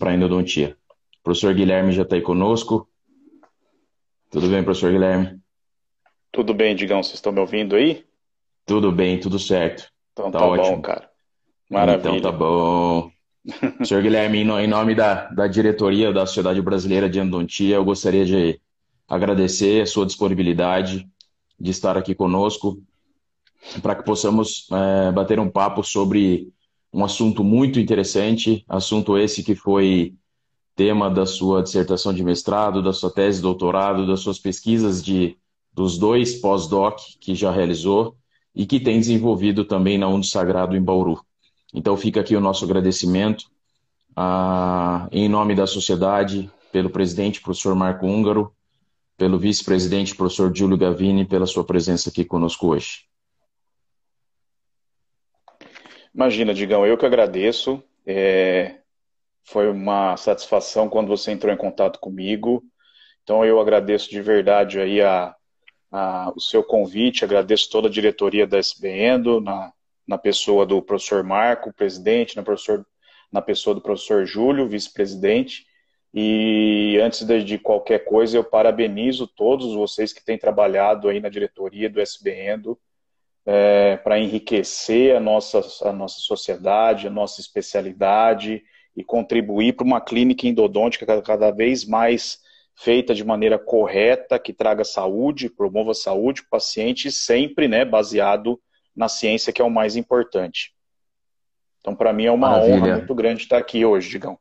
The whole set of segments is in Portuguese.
para a endodontia. O professor Guilherme já está aí conosco. Tudo bem, professor Guilherme? Tudo bem, Digão. Vocês estão me ouvindo aí? Tudo bem, tudo certo. Então tá, tá ótimo. bom, cara. Maravilha. Então tá bom. Senhor Guilherme, em nome da, da diretoria da Sociedade Brasileira de Endodontia, eu gostaria de agradecer a sua disponibilidade de estar aqui conosco para que possamos é, bater um papo sobre um assunto muito interessante, assunto esse que foi tema da sua dissertação de mestrado, da sua tese de doutorado, das suas pesquisas de dos dois pós-doc que já realizou e que tem desenvolvido também na Undo Sagrado em Bauru. Então fica aqui o nosso agradecimento a, em nome da sociedade, pelo presidente, professor Marco Húngaro, pelo vice-presidente, professor Giulio Gavini, pela sua presença aqui conosco hoje. Imagina, Digão, eu que agradeço. É, foi uma satisfação quando você entrou em contato comigo. Então eu agradeço de verdade aí a, a, o seu convite, agradeço toda a diretoria da SBEndo, na, na pessoa do professor Marco, presidente, na, professor, na pessoa do professor Júlio, vice-presidente. E antes de, qualquer coisa, eu parabenizo todos vocês que têm trabalhado aí na diretoria do SBEndo é, para enriquecer a nossa, a nossa sociedade, a nossa especialidade e contribuir para uma clínica endodôntica cada vez mais feita de maneira correta, que traga saúde, promova saúde para o paciente, sempre né, baseado na ciência, que é o mais importante. Então, para mim, é uma Maravilha. honra muito grande estar aqui hoje, Digão.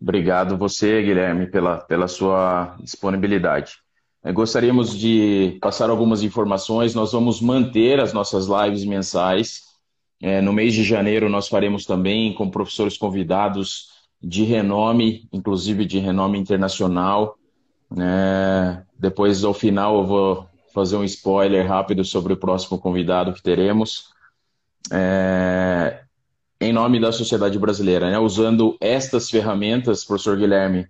Obrigado você, Guilherme, pela, pela sua disponibilidade. É, gostaríamos de passar algumas informações. Nós vamos manter as nossas lives mensais. É, no mês de janeiro, nós faremos também com professores convidados de renome, inclusive de renome internacional. É, depois, ao final, eu vou fazer um spoiler rápido sobre o próximo convidado que teremos. É, em nome da sociedade brasileira, né? usando estas ferramentas, professor Guilherme,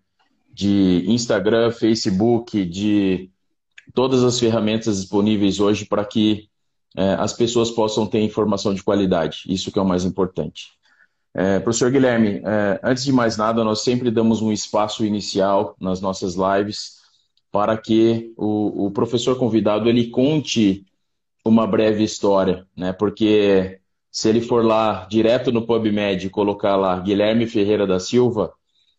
de Instagram, Facebook, de todas as ferramentas disponíveis hoje para que é, as pessoas possam ter informação de qualidade. Isso que é o mais importante. É, professor Guilherme, é, antes de mais nada, nós sempre damos um espaço inicial nas nossas lives para que o, o professor convidado ele conte uma breve história, né? Porque se ele for lá direto no PubMed e colocar lá Guilherme Ferreira da Silva,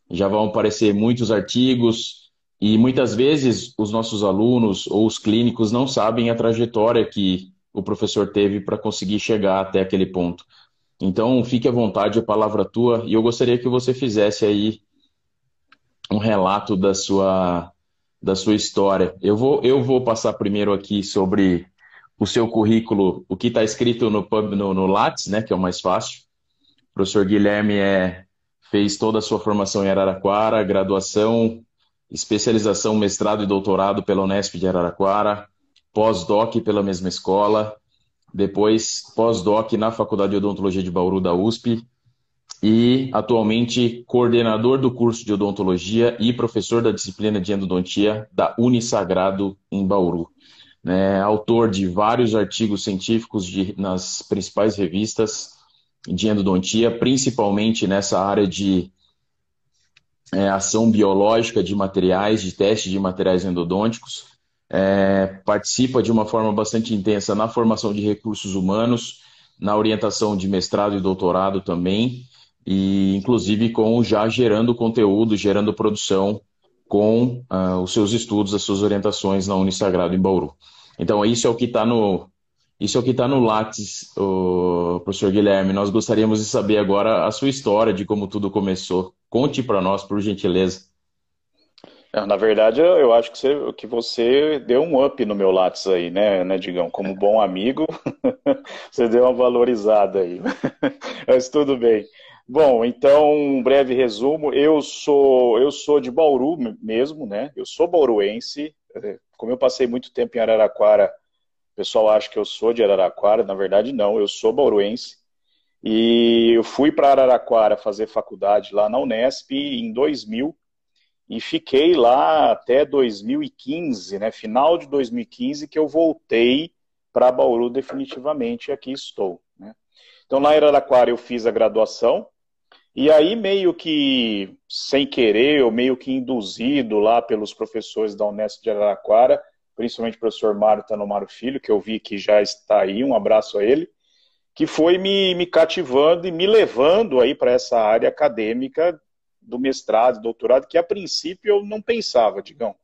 já vão aparecer muitos artigos e muitas vezes os nossos alunos ou os clínicos não sabem a trajetória que o professor teve para conseguir chegar até aquele ponto. Então, fique à vontade, a palavra é tua, e eu gostaria que você fizesse aí um relato da sua, da sua história. Eu vou, eu vou passar primeiro aqui sobre o seu currículo, o que está escrito no, no, no Lattes, né, que é o mais fácil. O professor Guilherme é, fez toda a sua formação em Araraquara, graduação, especialização, mestrado e doutorado pela Unesp de Araraquara, pós-doc pela mesma escola, depois pós-doc na Faculdade de Odontologia de Bauru da USP e atualmente coordenador do curso de odontologia e professor da disciplina de endodontia da Unisagrado em Bauru. É, autor de vários artigos científicos de, nas principais revistas de endodontia, principalmente nessa área de é, ação biológica de materiais, de teste de materiais endodônticos. É, participa de uma forma bastante intensa na formação de recursos humanos, na orientação de mestrado e doutorado também, e inclusive com já gerando conteúdo, gerando produção com uh, os seus estudos, as suas orientações na Unisagrado em Bauru. Então, isso é o que está no, isso é o que está no Lattes, o professor Guilherme. Nós gostaríamos de saber agora a sua história, de como tudo começou. Conte para nós, por gentileza. Na verdade, eu acho que você, que você deu um up no meu Lattes aí, né, né, Digão? Como bom amigo, você deu uma valorizada aí. Mas tudo bem. Bom, então, um breve resumo. Eu sou, eu sou de Bauru mesmo, né? Eu sou bauruense. Como eu passei muito tempo em Araraquara, o pessoal acha que eu sou de Araraquara, na verdade não, eu sou bauruense. E eu fui para Araraquara fazer faculdade lá na Unesp em 2000 e fiquei lá até 2015, né? Final de 2015 que eu voltei para Bauru definitivamente e aqui estou. Né? Então lá em Araraquara eu fiz a graduação E aí, meio que sem querer, ou meio que induzido lá pelos professores da Unesp de Araraquara, principalmente o professor Mário Tanomaro Filho, que eu vi que já está aí, um abraço a ele, que foi me, me cativando e me levando aí para essa área acadêmica do mestrado, doutorado, que a princípio eu não pensava, digão.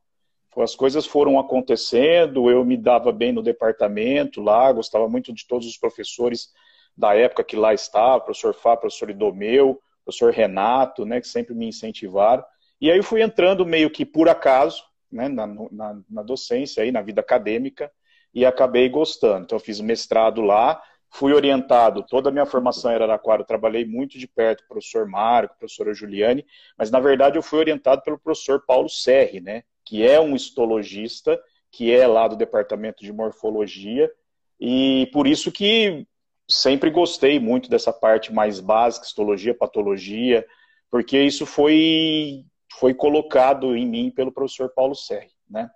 As coisas foram acontecendo, eu me dava bem no departamento lá, gostava muito de todos os professores da época que lá estava, professor Fá, professor Idomeu, professor Renato, né, que sempre me incentivaram. E aí eu fui entrando meio que por acaso, né, na, na, na docência, aí, na vida acadêmica, e acabei gostando. Então eu fiz mestrado lá, Fui orientado, toda a minha formação em Araraquara, eu trabalhei muito de perto o professor Marco, professora Juliane, mas na verdade eu fui orientado pelo professor Paulo Serri, né, que é um histologista, que é lá do departamento de morfologia, e por isso que sempre gostei muito dessa parte mais básica, histologia, patologia, porque isso foi, foi colocado em mim pelo professor Paulo Serri, né.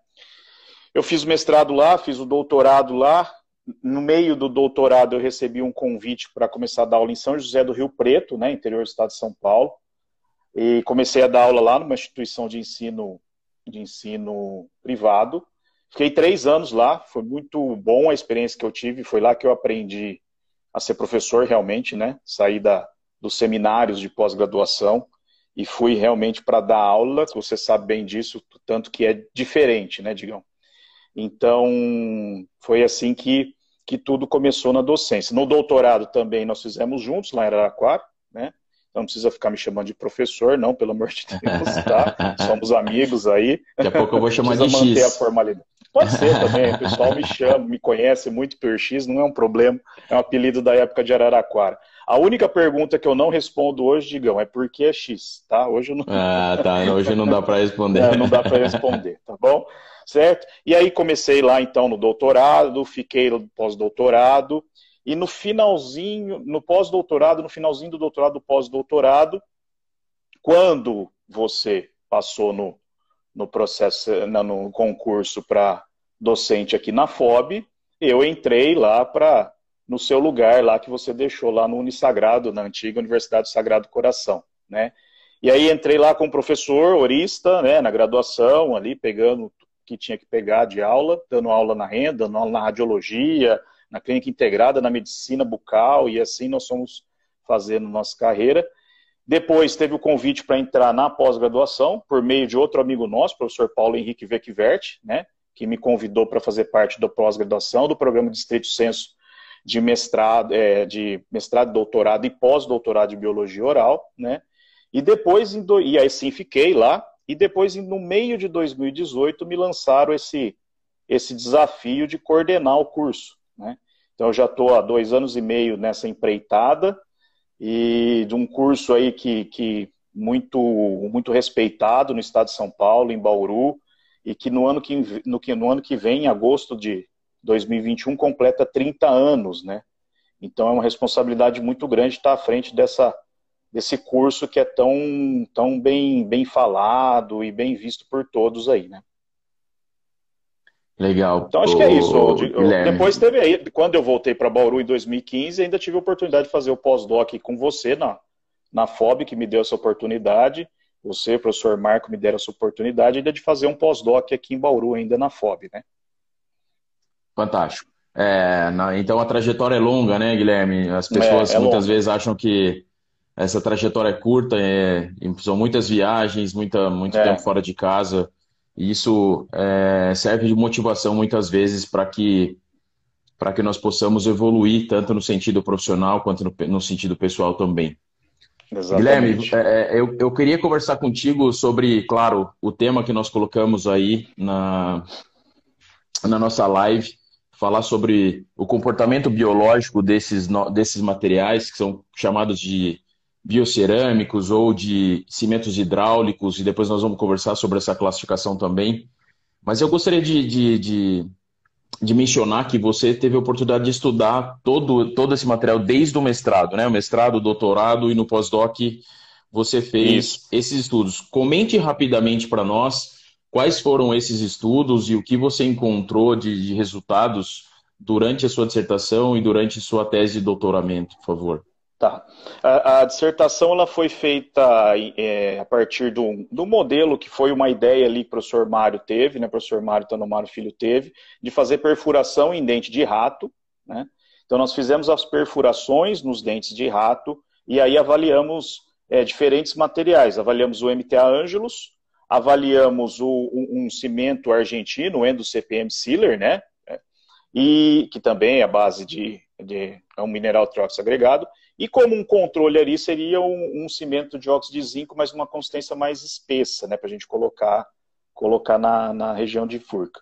Eu fiz o mestrado lá, fiz o doutorado lá, no meio do doutorado, eu recebi um convite para começar a dar aula em São José do Rio Preto, né, interior do estado de São Paulo. E comecei a dar aula lá numa instituição de ensino, de ensino privado. Fiquei três anos lá, foi muito bom a experiência que eu tive. Foi lá que eu aprendi a ser professor realmente, né? Saí da, dos seminários de pós-graduação e fui realmente para dar aula. Você sabe bem disso, tanto que é diferente, né, Digão? Então, foi assim que que tudo começou na docência. No doutorado também nós fizemos juntos, lá em Araraquara, né? Não precisa ficar me chamando de professor, não, pelo amor de Deus, tá? Somos amigos aí. Daqui a pouco eu vou chamar de manter X. a formalidade. Pode ser também, o pessoal me chama, me conhece muito por X, não é um problema, é um apelido da época de Araraquara. A única pergunta que eu não respondo hoje, Digão, é por que é X, tá? Hoje eu não... Ah, tá, hoje não dá para responder. É, não dá para responder, tá bom? certo? E aí comecei lá então no doutorado, fiquei no pós-doutorado, e no finalzinho, no pós-doutorado, no finalzinho do doutorado, do pós-doutorado, quando você passou no, no processo, no concurso para docente aqui na FOB, eu entrei lá para no seu lugar lá que você deixou lá no Unisagrado, na antiga Universidade do Sagrado Coração, né? E aí entrei lá como professor, orista, né, na graduação ali, pegando que tinha que pegar de aula, dando aula na renda, dando aula na radiologia, na clínica integrada, na medicina bucal, e assim nós fomos fazendo nossa carreira. Depois teve o convite para entrar na pós-graduação, por meio de outro amigo nosso, professor Paulo Henrique Vecvert, né, que me convidou para fazer parte da pós-graduação do programa Distrito Senso de mestrado, é, de mestrado, doutorado e pós-doutorado de biologia oral, né? E depois, e aí sim fiquei lá, e depois, no meio de 2018, me lançaram esse, esse desafio de coordenar o curso. Né? Então, eu já estou há dois anos e meio nessa empreitada e de um curso aí que, que muito, muito respeitado no estado de São Paulo, em Bauru, e que no ano que, no, no ano que vem, em agosto de 2021, completa 30 anos. Né? Então, é uma responsabilidade muito grande estar à frente dessa desse curso que é tão, tão bem, bem falado e bem visto por todos aí, né? Legal. Então acho que é isso. depois teve aí, quando eu voltei para Bauru em 2015, ainda tive a oportunidade de fazer o pós-doc com você na, na FOB, que me deu essa oportunidade. Você, professor Marco, me deram essa oportunidade ainda de fazer um pós-doc aqui em Bauru, ainda na FOB, né? Fantástico. É, na, então a trajetória é longa, né, Guilherme? As pessoas é, é muitas longa. vezes acham que essa trajetória é curta, é, são muitas viagens, muita, muito é. tempo fora de casa. E isso é, serve de motivação muitas vezes para que para que nós possamos evoluir tanto no sentido profissional quanto no, no sentido pessoal também. Exatamente. Guilherme, é, é, eu, eu queria conversar contigo sobre, claro, o tema que nós colocamos aí na, na nossa live, falar sobre o comportamento biológico desses, desses materiais, que são chamados de biocerâmicos ou de cimentos hidráulicos, e depois nós vamos conversar sobre essa classificação também. Mas eu gostaria de, de, de, de mencionar que você teve a oportunidade de estudar todo, todo esse material desde o mestrado, né? O mestrado, o doutorado e no pós-doc você fez Isso. esses estudos. Comente rapidamente para nós quais foram esses estudos e o que você encontrou de, de resultados durante a sua dissertação e durante sua tese de doutoramento, por favor. Tá. A, a, dissertação ela foi feita é, a partir do, do modelo que foi uma ideia ali que o professor Mário teve, né? O professor Mário Tanomaro Filho teve, de fazer perfuração em dente de rato, né? Então nós fizemos as perfurações nos dentes de rato e aí avaliamos é, diferentes materiais. Avaliamos o MTA Angelus, avaliamos o, um, um cimento argentino, o Endo CPM Sealer, né? E que também é a base de, de é um mineral tróxico agregado e como um controle ali seria um, um cimento de óxido de zinco, mas uma consistência mais espessa, né, para a gente colocar, colocar na, na região de furca.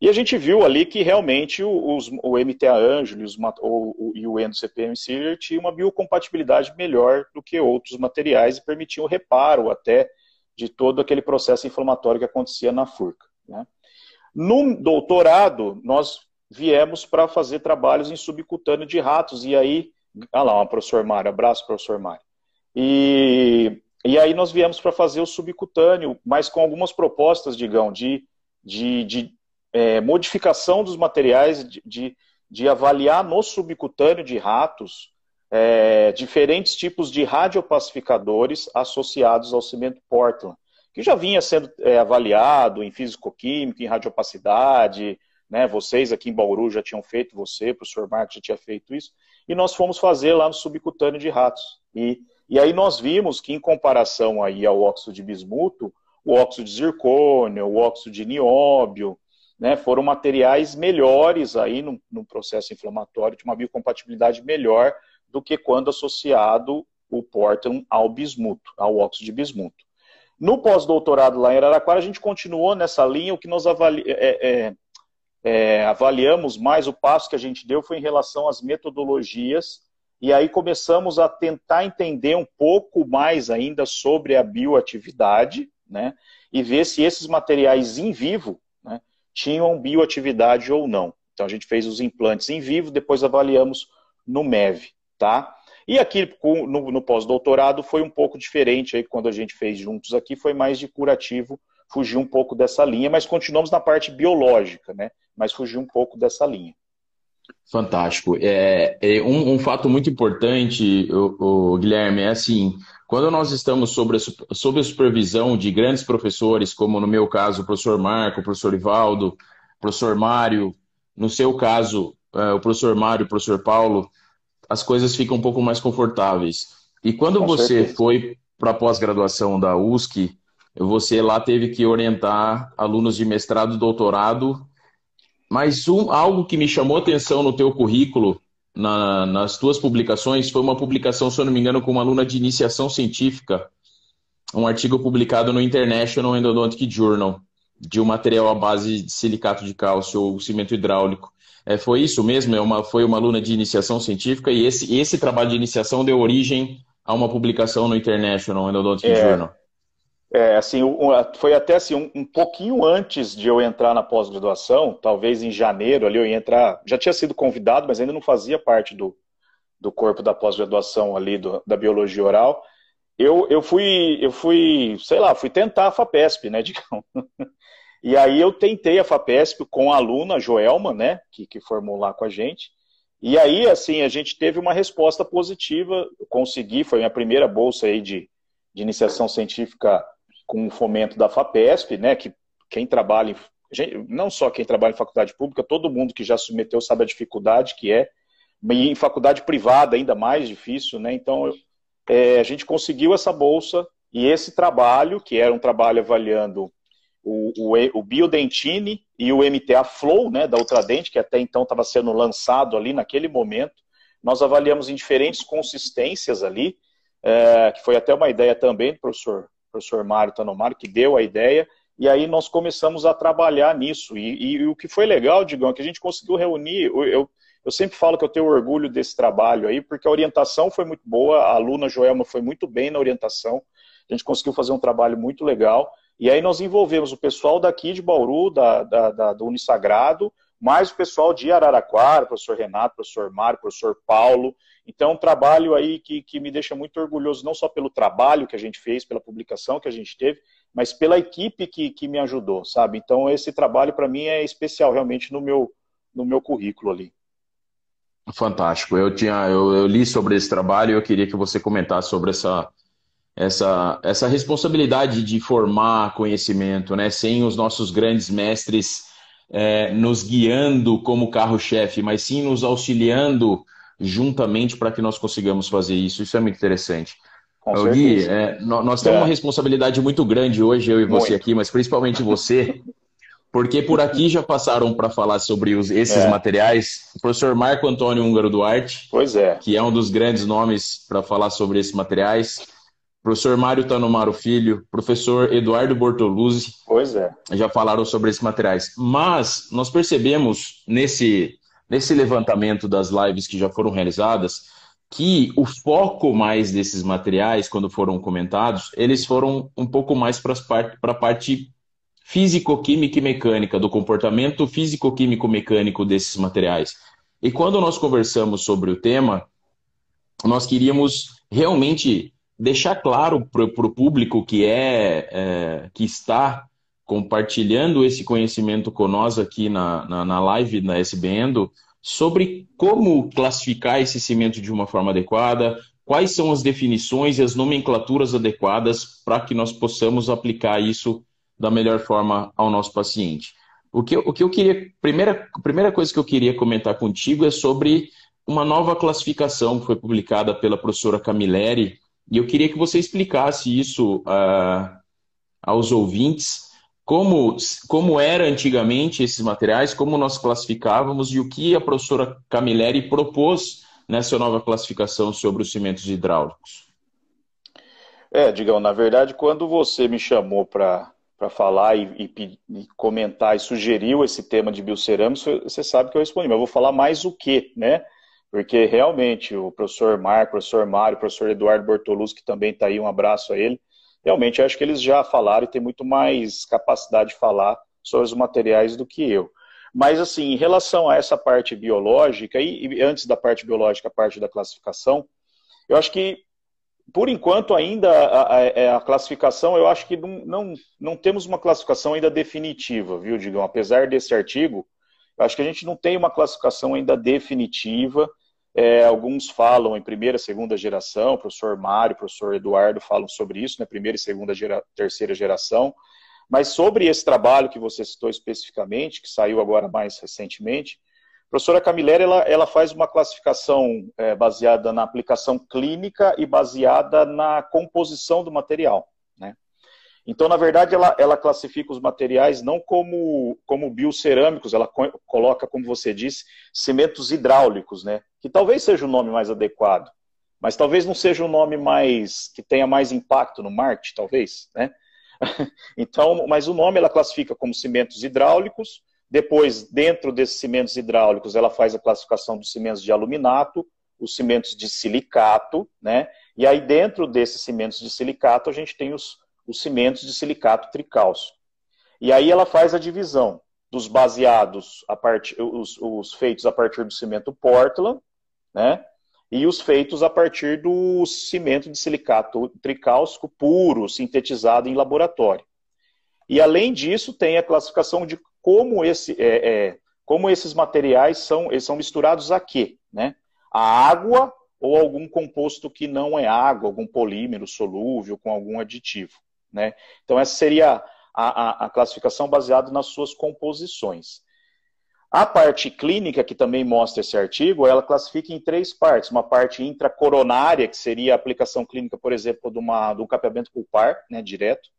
E a gente viu ali que realmente os, o MTA Angelis o, e o Endo CPM Sealer tinham uma biocompatibilidade melhor do que outros materiais e permitiam o reparo até de todo aquele processo inflamatório que acontecia na furca. Né? No doutorado, nós viemos para fazer trabalhos em subcutâneo de ratos, e aí ah lá, professor Mário. Abraço, professor Mário. E, e aí nós viemos para fazer o subcutâneo, mas com algumas propostas, digam, de, de, de é, modificação dos materiais, de, de, de, avaliar no subcutâneo de ratos é, diferentes tipos de radiopacificadores associados ao cimento Portland, que já vinha sendo é, avaliado em físico-química, em radiopacidade, né? Vocês aqui em Bauru já tinham feito, você, o professor Marcos já tinha feito isso e nós fomos fazer lá no subcutâneo de ratos. E, e aí nós vimos que, em comparação aí ao óxido de bismuto, o óxido de zircônio, o óxido de nióbio, né, foram materiais melhores aí no processo inflamatório, de uma biocompatibilidade melhor do que quando associado o Portland ao bismuto, ao óxido de bismuto. No pós-doutorado lá em Araraquara, a gente continuou nessa linha, o que nós avali é, é, é, avaliamos mais, o passo que a gente deu foi em relação às metodologias, e aí começamos a tentar entender um pouco mais ainda sobre a bioatividade, né, e ver se esses materiais em vivo né, tinham bioatividade ou não. Então a gente fez os implantes em vivo, depois avaliamos no MEV, tá? E aqui no, no pós-doutorado foi um pouco diferente, aí quando a gente fez juntos aqui, foi mais de curativo fugir um pouco dessa linha, mas continuamos na parte biológica, né? Mas fugir um pouco dessa linha. Fantástico. É, é um, um, fato muito importante, o, o, Guilherme, é assim, quando nós estamos sobre a, sobre a supervisão de grandes professores, como no meu caso o professor Marco, o professor Ivaldo, o professor Mário, no seu caso é, o professor Mário, o professor Paulo, as coisas ficam um pouco mais confortáveis. E quando Com você certeza. foi para a pós-graduação da USC, você lá teve que orientar alunos de mestrado, doutorado, mas um, algo que me chamou atenção no teu currículo, na, nas tuas publicações, foi uma publicação, se eu não me engano, com uma aluna de iniciação científica, um artigo publicado no International Endodontic Journal, de um material à base de silicato de cálcio ou cimento hidráulico. É, foi isso mesmo? É uma, foi uma aluna de iniciação científica e esse, esse trabalho de iniciação deu origem a uma publicação no International Endodontic é, Journal. É, assim, foi até assim, um, um pouquinho antes de eu entrar na pós-graduação, talvez em janeiro ali eu ia entrar, já tinha sido convidado, mas ainda não fazia parte do, do corpo da pós-graduação ali do, da biologia oral. Eu, eu fui, eu fui, sei lá, fui tentar a FAPESP, né, digamos. E aí eu tentei a FAPESP com a aluna Joelma, né, que, que formou lá com a gente. E aí, assim, a gente teve uma resposta positiva, eu consegui, foi minha primeira bolsa aí de, de iniciação científica com o fomento da FAPESP, né, que quem trabalha, em, não só quem trabalha em faculdade pública, todo mundo que já submeteu sabe a dificuldade que é, e em faculdade privada ainda mais difícil, né, então é, a gente conseguiu essa bolsa e esse trabalho, que era um trabalho avaliando o, o, o Biodentine e o MTA Flow, né, da Ultradente, que até então estava sendo lançado ali naquele momento, nós avaliamos em diferentes consistências ali, é, que foi até uma ideia também do professor professor Mário Tanomaro, que deu a ideia, e aí nós começamos a trabalhar nisso. E, e, e o que foi legal, Digão, é que a gente conseguiu reunir. Eu, eu sempre falo que eu tenho orgulho desse trabalho aí, porque a orientação foi muito boa, a aluna Joelma foi muito bem na orientação, a gente conseguiu fazer um trabalho muito legal. E aí nós envolvemos o pessoal daqui de Bauru, da, da, da, do Unisagrado, mais o pessoal de Araraquara, professor Renato, professor Mário, professor Paulo, então, um trabalho aí que, que me deixa muito orgulhoso, não só pelo trabalho que a gente fez, pela publicação que a gente teve, mas pela equipe que, que me ajudou, sabe? Então, esse trabalho para mim é especial, realmente, no meu, no meu currículo ali. Fantástico. Eu tinha, eu, eu, li sobre esse trabalho e eu queria que você comentasse sobre essa, essa, essa responsabilidade de formar conhecimento, né? Sem os nossos grandes mestres é, nos guiando como carro-chefe, mas sim nos auxiliando juntamente para que nós consigamos fazer isso. Isso é muito interessante. Com Gui, é, nós temos é. uma responsabilidade muito grande hoje, eu e você muito. aqui, mas principalmente você, porque por aqui já passaram para falar sobre os, esses é. materiais o professor Marco Antônio Húngaro Duarte, pois é. que é um dos grandes nomes para falar sobre esses materiais, professor Mário Tanomaro Filho, professor Eduardo Bortoluzzi, pois é. já falaram sobre esses materiais. Mas nós percebemos nesse, nesse levantamento das lives que já foram realizadas que o foco mais desses materiais, quando foram comentados, eles foram um pouco mais para a parte físico-química e mecânica, do comportamento físico-químico-mecânico desses materiais. E quando nós conversamos sobre o tema, nós queríamos realmente deixar claro para o público que é, é, que está compartilhando esse conhecimento nós aqui na, na, na live da SBN sobre como classificar esse cimento de uma forma adequada, quais são as definições e as nomenclaturas adequadas para que nós possamos aplicar isso da melhor forma ao nosso paciente. O que, o que eu queria, primeira, primeira coisa que eu queria comentar contigo é sobre uma nova classificação que foi publicada pela professora Camilleri, e eu queria que você explicasse isso uh, aos ouvintes, como, como era antigamente esses materiais, como nós classificávamos e o que a professora Camilleri propôs nessa nova classificação sobre os cimentos hidráulicos. É, Digão, na verdade, quando você me chamou para para falar e, e, e, comentar e sugeriu esse tema de biocerâmicos, você sabe que eu respondi, mas eu vou falar mais o que, né? Porque realmente o professor Marco, o professor Mário, o professor Eduardo Bortoluz, que também está aí, um abraço a ele, realmente acho que eles já falaram e tem muito mais capacidade de falar sobre os materiais do que eu. Mas, assim, em relação a essa parte biológica, e, e antes da parte biológica, a parte da classificação, eu acho que por enquanto, ainda a, a, é, a, classificação, eu acho que não, não, não temos uma classificação ainda definitiva, viu, Digão? Apesar desse artigo, eu acho que a gente não tem uma classificação ainda definitiva. É, alguns falam em primeira, segunda geração, o professor Mário, o professor Eduardo falam sobre isso, né? Primeira e segunda, gera, terceira geração. Mas sobre esse trabalho que você citou especificamente, que saiu agora mais recentemente, professora Camilleri, ela, ela faz uma classificação é, baseada na aplicação clínica e baseada na composição do material. Então, na verdade, ela, ela classifica os materiais não como, como biocerâmicos, ela co coloca, como você disse, cimentos hidráulicos, né? que talvez seja o nome mais adequado, mas talvez não seja o nome mais que tenha mais impacto no marketing, talvez. Né? então, mas o nome ela classifica como cimentos hidráulicos, depois, dentro desses cimentos hidráulicos, ela faz a classificação dos cimentos de aluminato, os cimentos de silicato, né? E aí, dentro desses cimentos de silicato, a gente tem os, os cimentos de silicato tricálcio. E aí ela faz a divisão dos baseados, a part... os, os feitos a partir do cimento Portland, né? E os feitos a partir do cimento de silicato tricálcico puro, sintetizado em laboratório. E além disso, tem a classificação de como, esse, é, é, como esses materiais são, eles são misturados a quê? Né? A água ou algum composto que não é água, algum polímero solúvel com algum aditivo. Né? Então, essa seria a, a, a classificação baseada nas suas composições. A parte clínica, que também mostra esse artigo, ela classifica em três partes. Uma parte intracoronária, que seria a aplicação clínica, por exemplo, de, uma, de um capeamento pulpar, né, direto.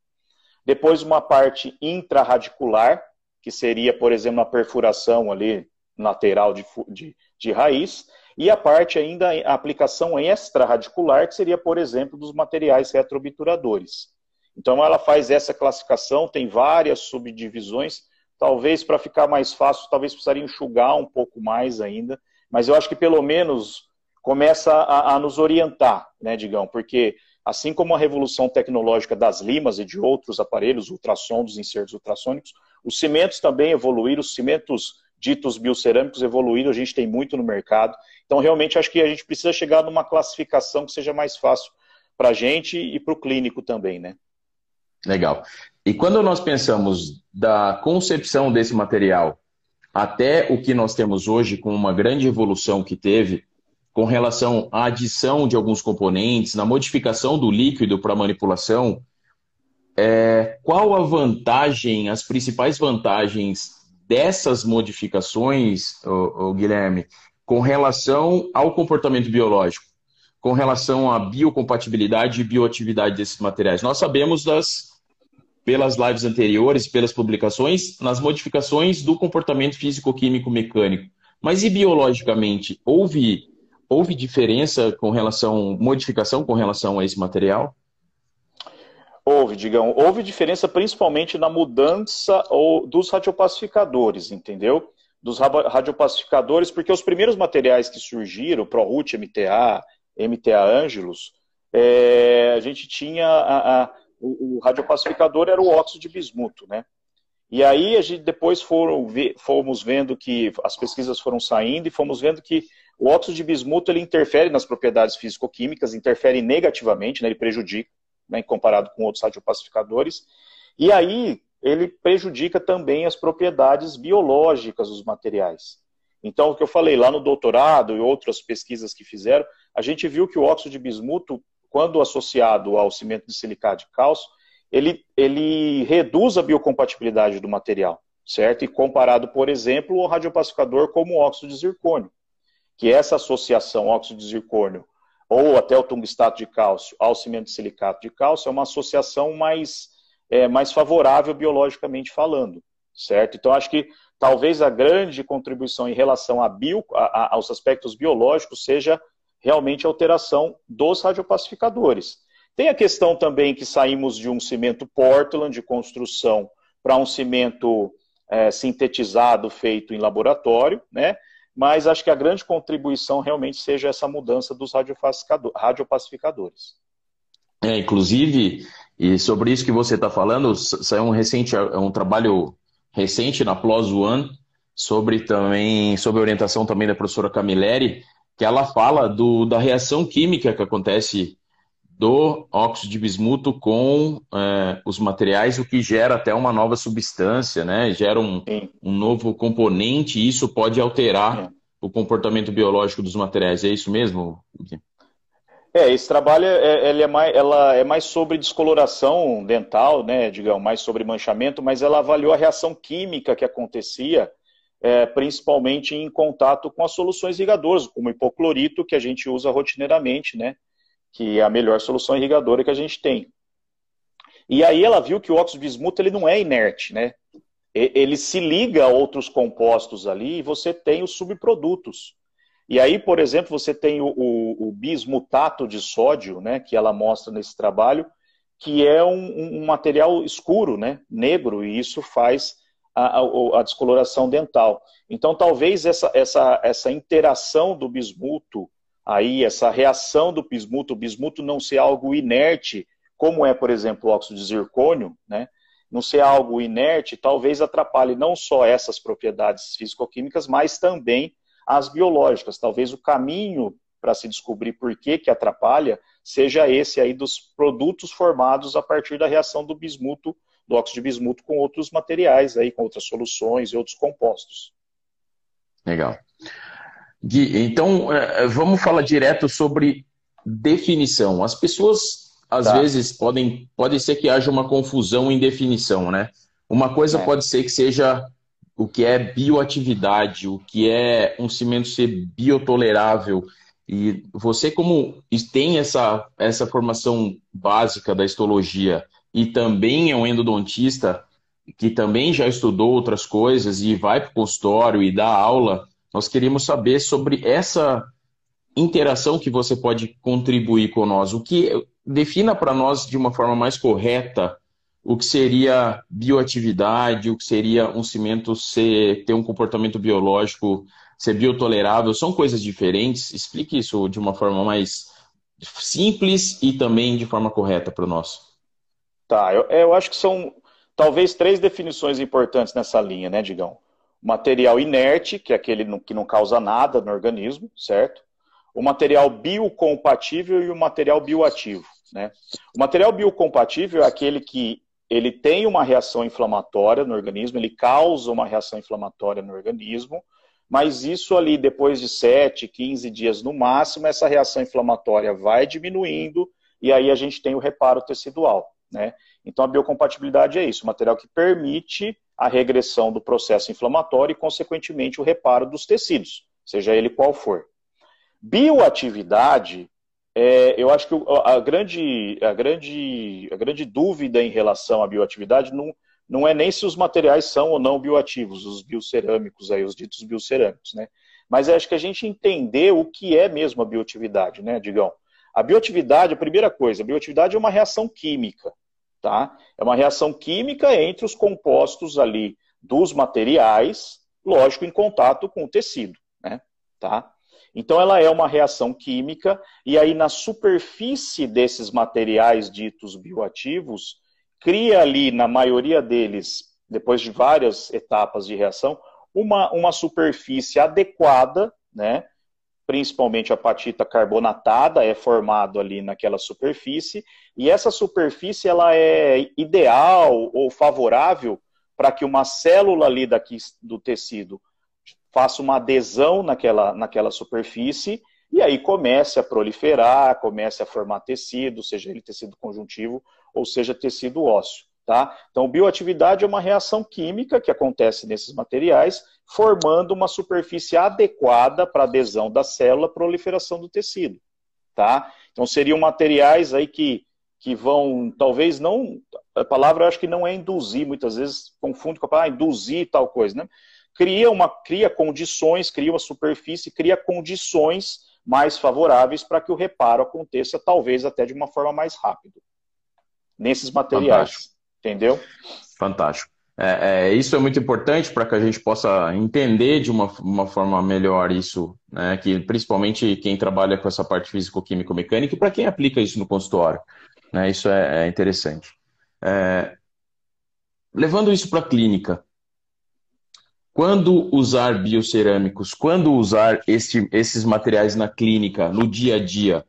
Depois, uma parte intraradicular, que seria, por exemplo, a perfuração ali lateral de, de, de raiz, e a parte ainda, a aplicação extraradicular, que seria, por exemplo, dos materiais retroobturadores. Então, ela faz essa classificação, tem várias subdivisões, talvez para ficar mais fácil, talvez precisaria enxugar um pouco mais ainda, mas eu acho que pelo menos começa a, a nos orientar, né, Digão, porque assim como a revolução tecnológica das limas e de outros aparelhos, ultrassom, dos insertos ultrassônicos, os cimentos também evoluíram, os cimentos ditos biocerâmicos evoluíram, a gente tem muito no mercado. Então, realmente, acho que a gente precisa chegar numa classificação que seja mais fácil para a gente e para o clínico também, né? Legal. E quando nós pensamos da concepção desse material, até o que nós temos hoje, com uma grande evolução que teve com relação à adição de alguns componentes, na modificação do líquido para manipulação, é, qual a vantagem, as principais vantagens dessas modificações, ô, ô, Guilherme, com relação ao comportamento biológico, com relação à biocompatibilidade e bioatividade desses materiais? Nós sabemos das pelas lives anteriores, pelas publicações, nas modificações do comportamento físico-químico mecânico. Mas e biologicamente, houve houve diferença com relação, modificação com relação a esse material? Houve, digam, houve diferença principalmente na mudança dos radiopacificadores, entendeu? Dos radiopacificadores, porque os primeiros materiais que surgiram, ProRoot, MTA, MTA Angelus, é, a gente tinha a, a, o, o radiopacificador era o óxido de bismuto, né? E aí a gente depois foram, fomos vendo que as pesquisas foram saindo e fomos vendo que o óxido de bismuto ele interfere nas propriedades físico-químicas, interfere negativamente, né, ele prejudica, né, comparado com outros radiopacificadores. E aí ele prejudica também as propriedades biológicas dos materiais. Então, o que eu falei lá no doutorado e outras pesquisas que fizeram, a gente viu que o óxido de bismuto, quando associado ao cimento de silicato de cálcio, ele, ele reduz a biocompatibilidade do material, certo? E comparado, por exemplo, ao radiopacificador como o óxido de zircônio que essa associação óxido de zircônio ou até o tungstato de cálcio ao cimento de silicato de cálcio é uma associação mais, é, mais favorável biologicamente falando, certo? Então, acho que talvez a grande contribuição em relação a bio, a, a, aos aspectos biológicos seja realmente alteração dos radiopacificadores. Tem a questão também que saímos de um cimento Portland de construção para um cimento é, sintetizado feito em laboratório, né? mas acho que a grande contribuição realmente seja essa mudança dos radiopacificadores. É, inclusive, e sobre isso que você está falando, saiu um recente, é um trabalho recente na PLOS One, sobre também, sobre orientação também da professora Camilleri, que ela fala do, da reação química que acontece do óxido de bismuto com é, os materiais, o que gera até uma nova substância, né? Gera um, um novo componente e isso pode alterar o comportamento biológico dos materiais. É isso mesmo? É, esse trabalho é, é, mais, ela é mais sobre descoloração dental, né, digamos, mais sobre manchamento, mas ela avaliou a reação química que acontecia, é, principalmente em contato com as soluções irrigadoras, como hipoclorito, que a gente usa rotineiramente, né, que é a melhor solução irrigadora que a gente tem. E aí ela viu que o óxido de bismuto ele não é inerte, né? Ele se liga a outros compostos ali e você tem os subprodutos. E aí, por exemplo, você tem o, o, o bismutato de sódio, né, que ela mostra nesse trabalho, que é um, um material escuro, né, negro, e isso faz a, a, a, descoloração dental. Então, talvez essa, essa, essa interação do bismuto aí essa reação do bismuto, o bismuto não ser algo inerte, como é, por exemplo, o óxido de zircônio, né? não ser algo inerte, talvez atrapalhe não só essas propriedades físico-químicas, mas também as biológicas. Talvez o caminho para se descobrir por que, que atrapalha seja esse aí dos produtos formados a partir da reação do bismuto, do óxido de bismuto com outros materiais aí, com outras soluções e outros compostos. Legal. Gui, então é, é, vamos falar direto sobre definição. As pessoas às tá. vezes podem pode ser que haja uma confusão em definição, né? Uma coisa é. pode ser que seja o que é bioatividade, o que é um cimento ser biotolerável. E você, como tem essa, essa formação básica da histologia e também é um endodontista que também já estudou outras coisas e vai para o consultório e dá aula, nós queríamos saber sobre essa interação que você pode contribuir com nós. O que defina para nós de uma forma mais correta o que seria bioatividade, o que seria um cimento ser, ter um comportamento biológico, ser biotolerável, são coisas diferentes. Explique isso de uma forma mais simples e também de forma correta para nós. Tá, eu, eu acho que são talvez três definições importantes nessa linha, né, Digão? material inerte, que é aquele que não causa nada no organismo, certo? O material biocompatível e o material bioativo. Né? O material biocompatível é aquele que ele tem uma reação inflamatória no organismo, ele causa uma reação inflamatória no organismo, mas isso ali, depois de 7, 15 dias no máximo, essa reação inflamatória vai diminuindo e aí a gente tem o reparo tecidual. Né? Então a biocompatibilidade é isso, material que permite a regressão do processo inflamatório e, consequentemente, o reparo dos tecidos, seja ele qual for. Bioatividade, é, eu acho que a grande, a, grande, a grande dúvida em relação à bioatividade não, não é nem se os materiais são ou não bioativos, os biocerâmicos, aí, os ditos biocerâmicos, né? Mas acho que a gente entender o que é mesmo a bioatividade, né, Digão? A bioatividade, a primeira coisa, a bioatividade é uma reação química, tá? É uma reação química entre os compostos ali dos materiais, lógico, em contato com o tecido, né? Tá? Então ela é uma reação química e aí na superfície desses materiais ditos bioativos cria ali, na maioria deles, depois de várias etapas de reação, uma, uma superfície adequada, né? Principalmente a patita carbonatada é formado ali naquela superfície, e essa superfície ela é ideal ou favorável para que uma célula ali daqui do tecido faça uma adesão naquela, naquela superfície e aí comece a proliferar, comece a formar tecido, seja ele tecido conjuntivo ou seja tecido ósseo. Tá? Então, bioatividade é uma reação química que acontece nesses materiais, formando uma superfície adequada para adesão da célula, proliferação do tecido. Tá? Então, seriam materiais aí que, que vão, talvez não, a palavra eu acho que não é induzir, muitas vezes confunde com a palavra ah, induzir tal coisa, né? Cria, uma, cria condições, cria uma superfície, cria condições mais favoráveis para que o reparo aconteça, talvez até de uma forma mais rápida, nesses materiais. Fantástico. Entendeu? Fantástico. É, é, isso é muito importante para que a gente possa entender de uma, uma forma melhor isso, né, que principalmente quem trabalha com essa parte físico-químico-mecânica e para quem aplica isso no consultório. Né, isso é, é interessante. É, levando isso para a clínica, quando usar biocerâmicos, quando usar esse, esses materiais na clínica, no dia a dia,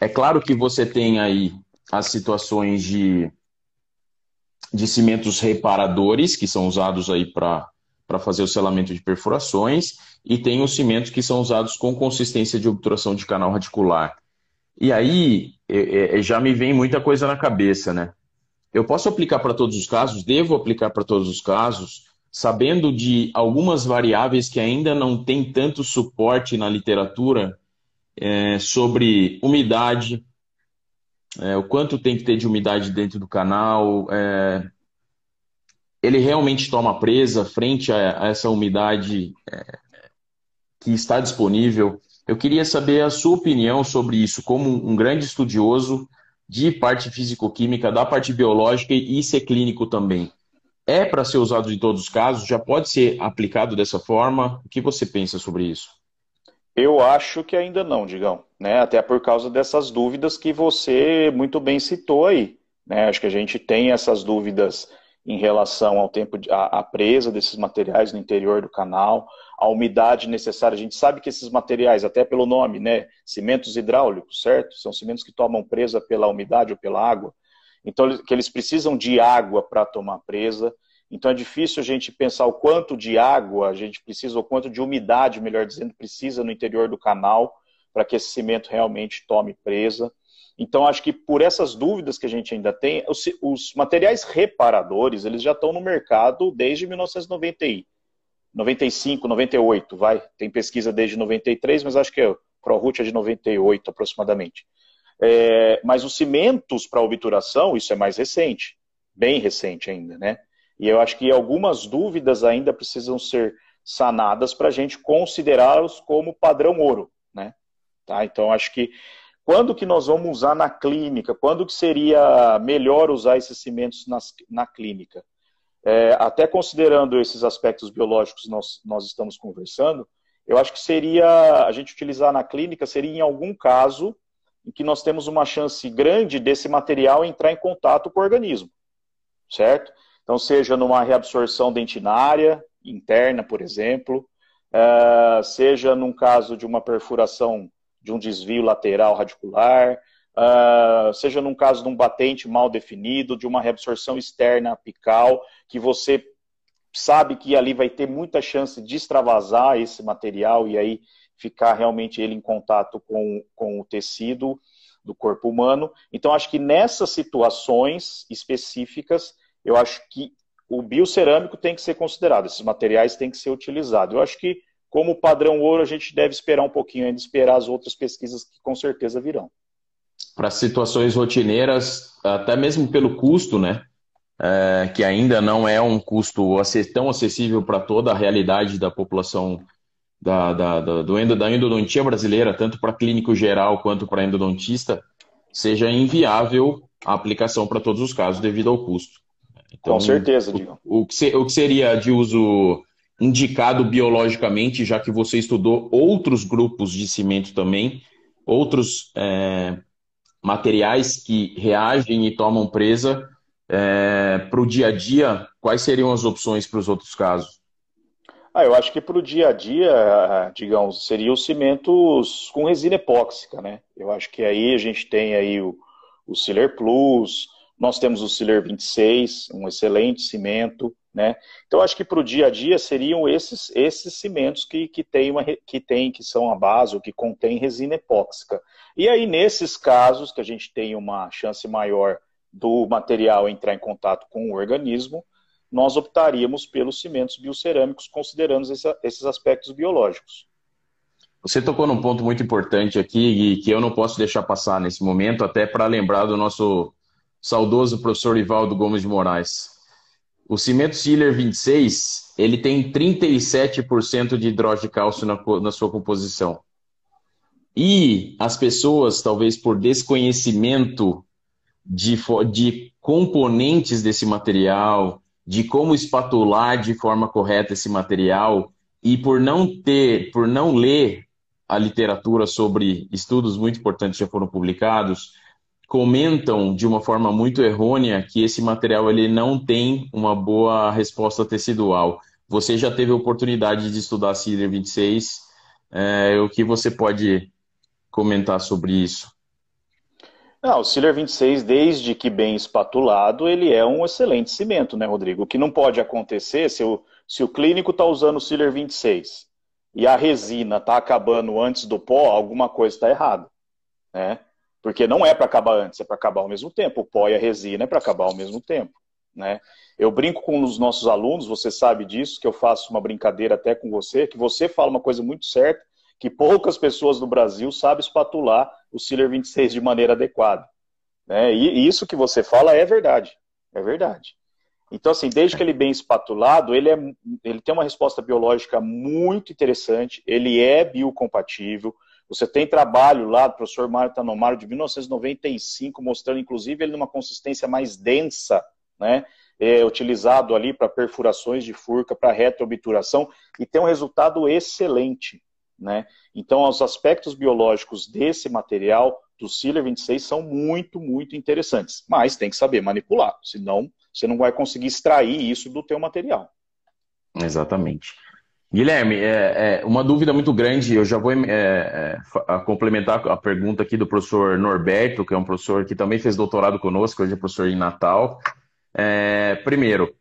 é claro que você tem aí as situações de, de cimentos reparadores, que são usados aí para fazer o selamento de perfurações, e tem os cimentos que são usados com consistência de obturação de canal radicular. E aí é, é, já me vem muita coisa na cabeça, né? Eu posso aplicar para todos os casos, devo aplicar para todos os casos, sabendo de algumas variáveis que ainda não tem tanto suporte na literatura é, sobre umidade, é, o quanto tem que ter de umidade dentro do canal, é, ele realmente toma presa frente a, a essa umidade é, que está disponível. Eu queria saber a sua opinião sobre isso, como um grande estudioso de parte físico-química, da parte biológica e ser clínico também é para ser usado em todos os casos? Já pode ser aplicado dessa forma? O que você pensa sobre isso? Eu acho que ainda não, Digão, né? Até por causa dessas dúvidas que você muito bem citou aí, né? Acho que a gente tem essas dúvidas em relação ao tempo de, a, a presa desses materiais no interior do canal, a umidade necessária. A gente sabe que esses materiais, até pelo nome, né, cimentos hidráulicos, certo? São cimentos que tomam presa pela umidade ou pela água. Então, que eles precisam de água para tomar presa. Então, é difícil a gente pensar o quanto de água a gente precisa, ou quanto de umidade, melhor dizendo, precisa no interior do canal para que esse cimento realmente tome presa. Então, acho que por essas dúvidas que a gente ainda tem, os, os materiais reparadores, eles já estão no mercado desde 1995, 98, vai. Tem pesquisa desde 93, mas acho que o ProRoot é de 98 aproximadamente. É, mas os cimentos para obturação, isso é mais recente, bem recente ainda, né? E eu acho que algumas dúvidas ainda precisam ser sanadas para a gente considerá-los como padrão ouro, né? Tá? Então, acho que quando que nós vamos usar na clínica? Quando que seria melhor usar esses cimentos nas, na clínica? É, até considerando esses aspectos biológicos nós, nós estamos conversando, eu acho que seria, a gente utilizar na clínica, seria em algum caso em que nós temos uma chance grande desse material entrar em contato com o organismo, certo? Então, seja numa reabsorção dentinária interna, por exemplo, uh, seja num caso de uma perfuração de um desvio lateral radicular, uh, seja num caso de um batente mal definido, de uma reabsorção externa apical, que você sabe que ali vai ter muita chance de extravasar esse material e aí ficar realmente ele em contato com, com o tecido do corpo humano. Então, acho que nessas situações específicas, eu acho que o biocerâmico tem que ser considerado, esses materiais têm que ser utilizados. Eu acho que, como padrão ouro, a gente deve esperar um pouquinho ainda, esperar as outras pesquisas que com certeza virão. Para situações rotineiras, até mesmo pelo custo, né? É, que ainda não é um custo tão acessível para toda a realidade da população da, da, da, do endo, da endodontia brasileira, tanto para clínico geral quanto para endodontista, seja inviável a aplicação para todos os casos devido ao custo. Então, Com certeza, Digão. O, o, que seria de uso indicado biologicamente, já que você estudou outros grupos de cimento também, outros é, materiais que reagem e tomam presa é, para o dia a dia, quais seriam as opções para os outros casos? Ah, eu acho que para o dia a dia, digamos, seria os cimentos com resina epóxica, né? Eu acho que aí a gente tem aí o, o Sealer Plus, nós temos o Sealer 26, um excelente cimento, né? Então acho que para o dia a dia seriam esses, esses cimentos que, que, tem uma, que tem, que são a base, ou que contém resina epóxica. E aí, nesses casos que a gente tem uma chance maior do material entrar em contato com o organismo, nós optaríamos pelos cimentos biocerâmicos, considerando esses aspectos biológicos. Você tocou num ponto muito importante aqui e que eu não posso deixar passar nesse momento, até para lembrar do nosso saudoso professor Ivaldo Gomes de Moraes. O cimento Sealer 26, ele tem 37% de hidrógeno de cálcio na, na sua composição. E as pessoas, talvez por desconhecimento de, de componentes desse material, de como espatular de forma correta esse material e por não ter, por não ler a literatura sobre estudos muito importantes que já foram publicados, comentam de uma forma muito errônea que esse material ele não tem uma boa resposta tecidual. Você já teve a oportunidade de estudar CIDER 26, é, o que você pode comentar sobre isso? Não, o Sealer 26, desde que bem espatulado, ele é um excelente cimento, né, Rodrigo? O que não pode acontecer, se o, se o clínico está usando o Sealer 26 e a resina está acabando antes do pó, alguma coisa está errada, né? Porque não é para acabar antes, é para acabar ao mesmo tempo. O pó e a resina é para acabar ao mesmo tempo, né? Eu brinco com os nossos alunos, você sabe disso, que eu faço uma brincadeira até com você, que você fala uma coisa muito certa, que poucas pessoas no Brasil sabem espatular o Sealer 26 de maneira adequada. Né? E isso que você fala é verdade. É verdade. Então, assim, desde que ele é bem espatulado, ele, é, ele tem uma resposta biológica muito interessante, ele é biocompatível. Você tem trabalho lá do professor Mário Tanomaro de 1995, mostrando, inclusive, ele numa consistência mais densa, né? É, utilizado ali para perfurações de furca, para retroobturação, e tem um resultado excelente. Né? Então, os aspectos biológicos desse material, do Sealer 26, são muito, muito interessantes. Mas tem que saber manipular, senão você não vai conseguir extrair isso do teu material. Exatamente. Guilherme, é, é uma dúvida muito grande, eu já vou é, é complementar a pergunta aqui do professor Norberto, que é um professor que também fez doutorado conosco, hoje é professor em Natal. É, primeiro,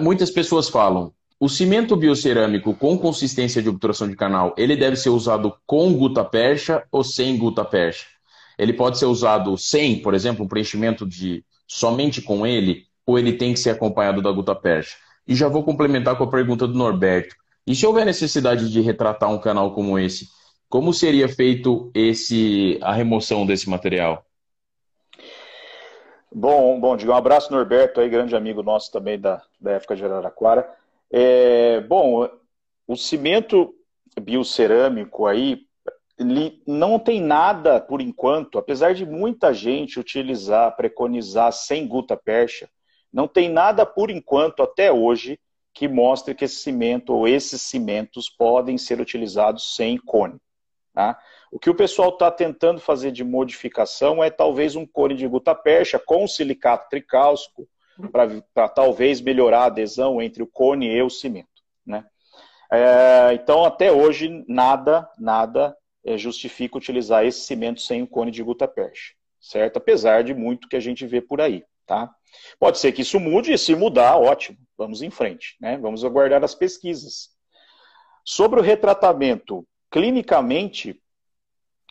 muitas pessoas falam, o cimento biocerâmico com consistência de obturação de canal, ele deve ser usado com guta percha ou sem guta percha? Ele pode ser usado sem, por exemplo, um preenchimento de somente com ele, ou ele tem que ser acompanhado da guta percha? E já vou complementar com a pergunta do Norberto. E se houver necessidade de retratar um canal como esse, como seria feito esse a remoção desse material? Bom, bom, diga um abraço, Norberto, aí, grande amigo nosso também da, da época de Araraquara. É, bom, o cimento biocerâmico aí, ele não tem nada por enquanto, apesar de muita gente utilizar, preconizar sem guta percha, não tem nada por enquanto até hoje que mostre que esse cimento ou esses cimentos podem ser utilizados sem cone. Tá? O que o pessoal está tentando fazer de modificação é talvez um cone de guta percha com silicato tricálcico, para talvez melhorar a adesão entre o cone e o cimento. Né? É, então, até hoje, nada, nada é, justifica utilizar esse cimento sem o cone de gutta-percha, certo? Apesar de muito que a gente vê por aí, tá? Pode ser que isso mude, e se mudar, ótimo, vamos em frente, né? Vamos aguardar as pesquisas. Sobre o retratamento, clinicamente,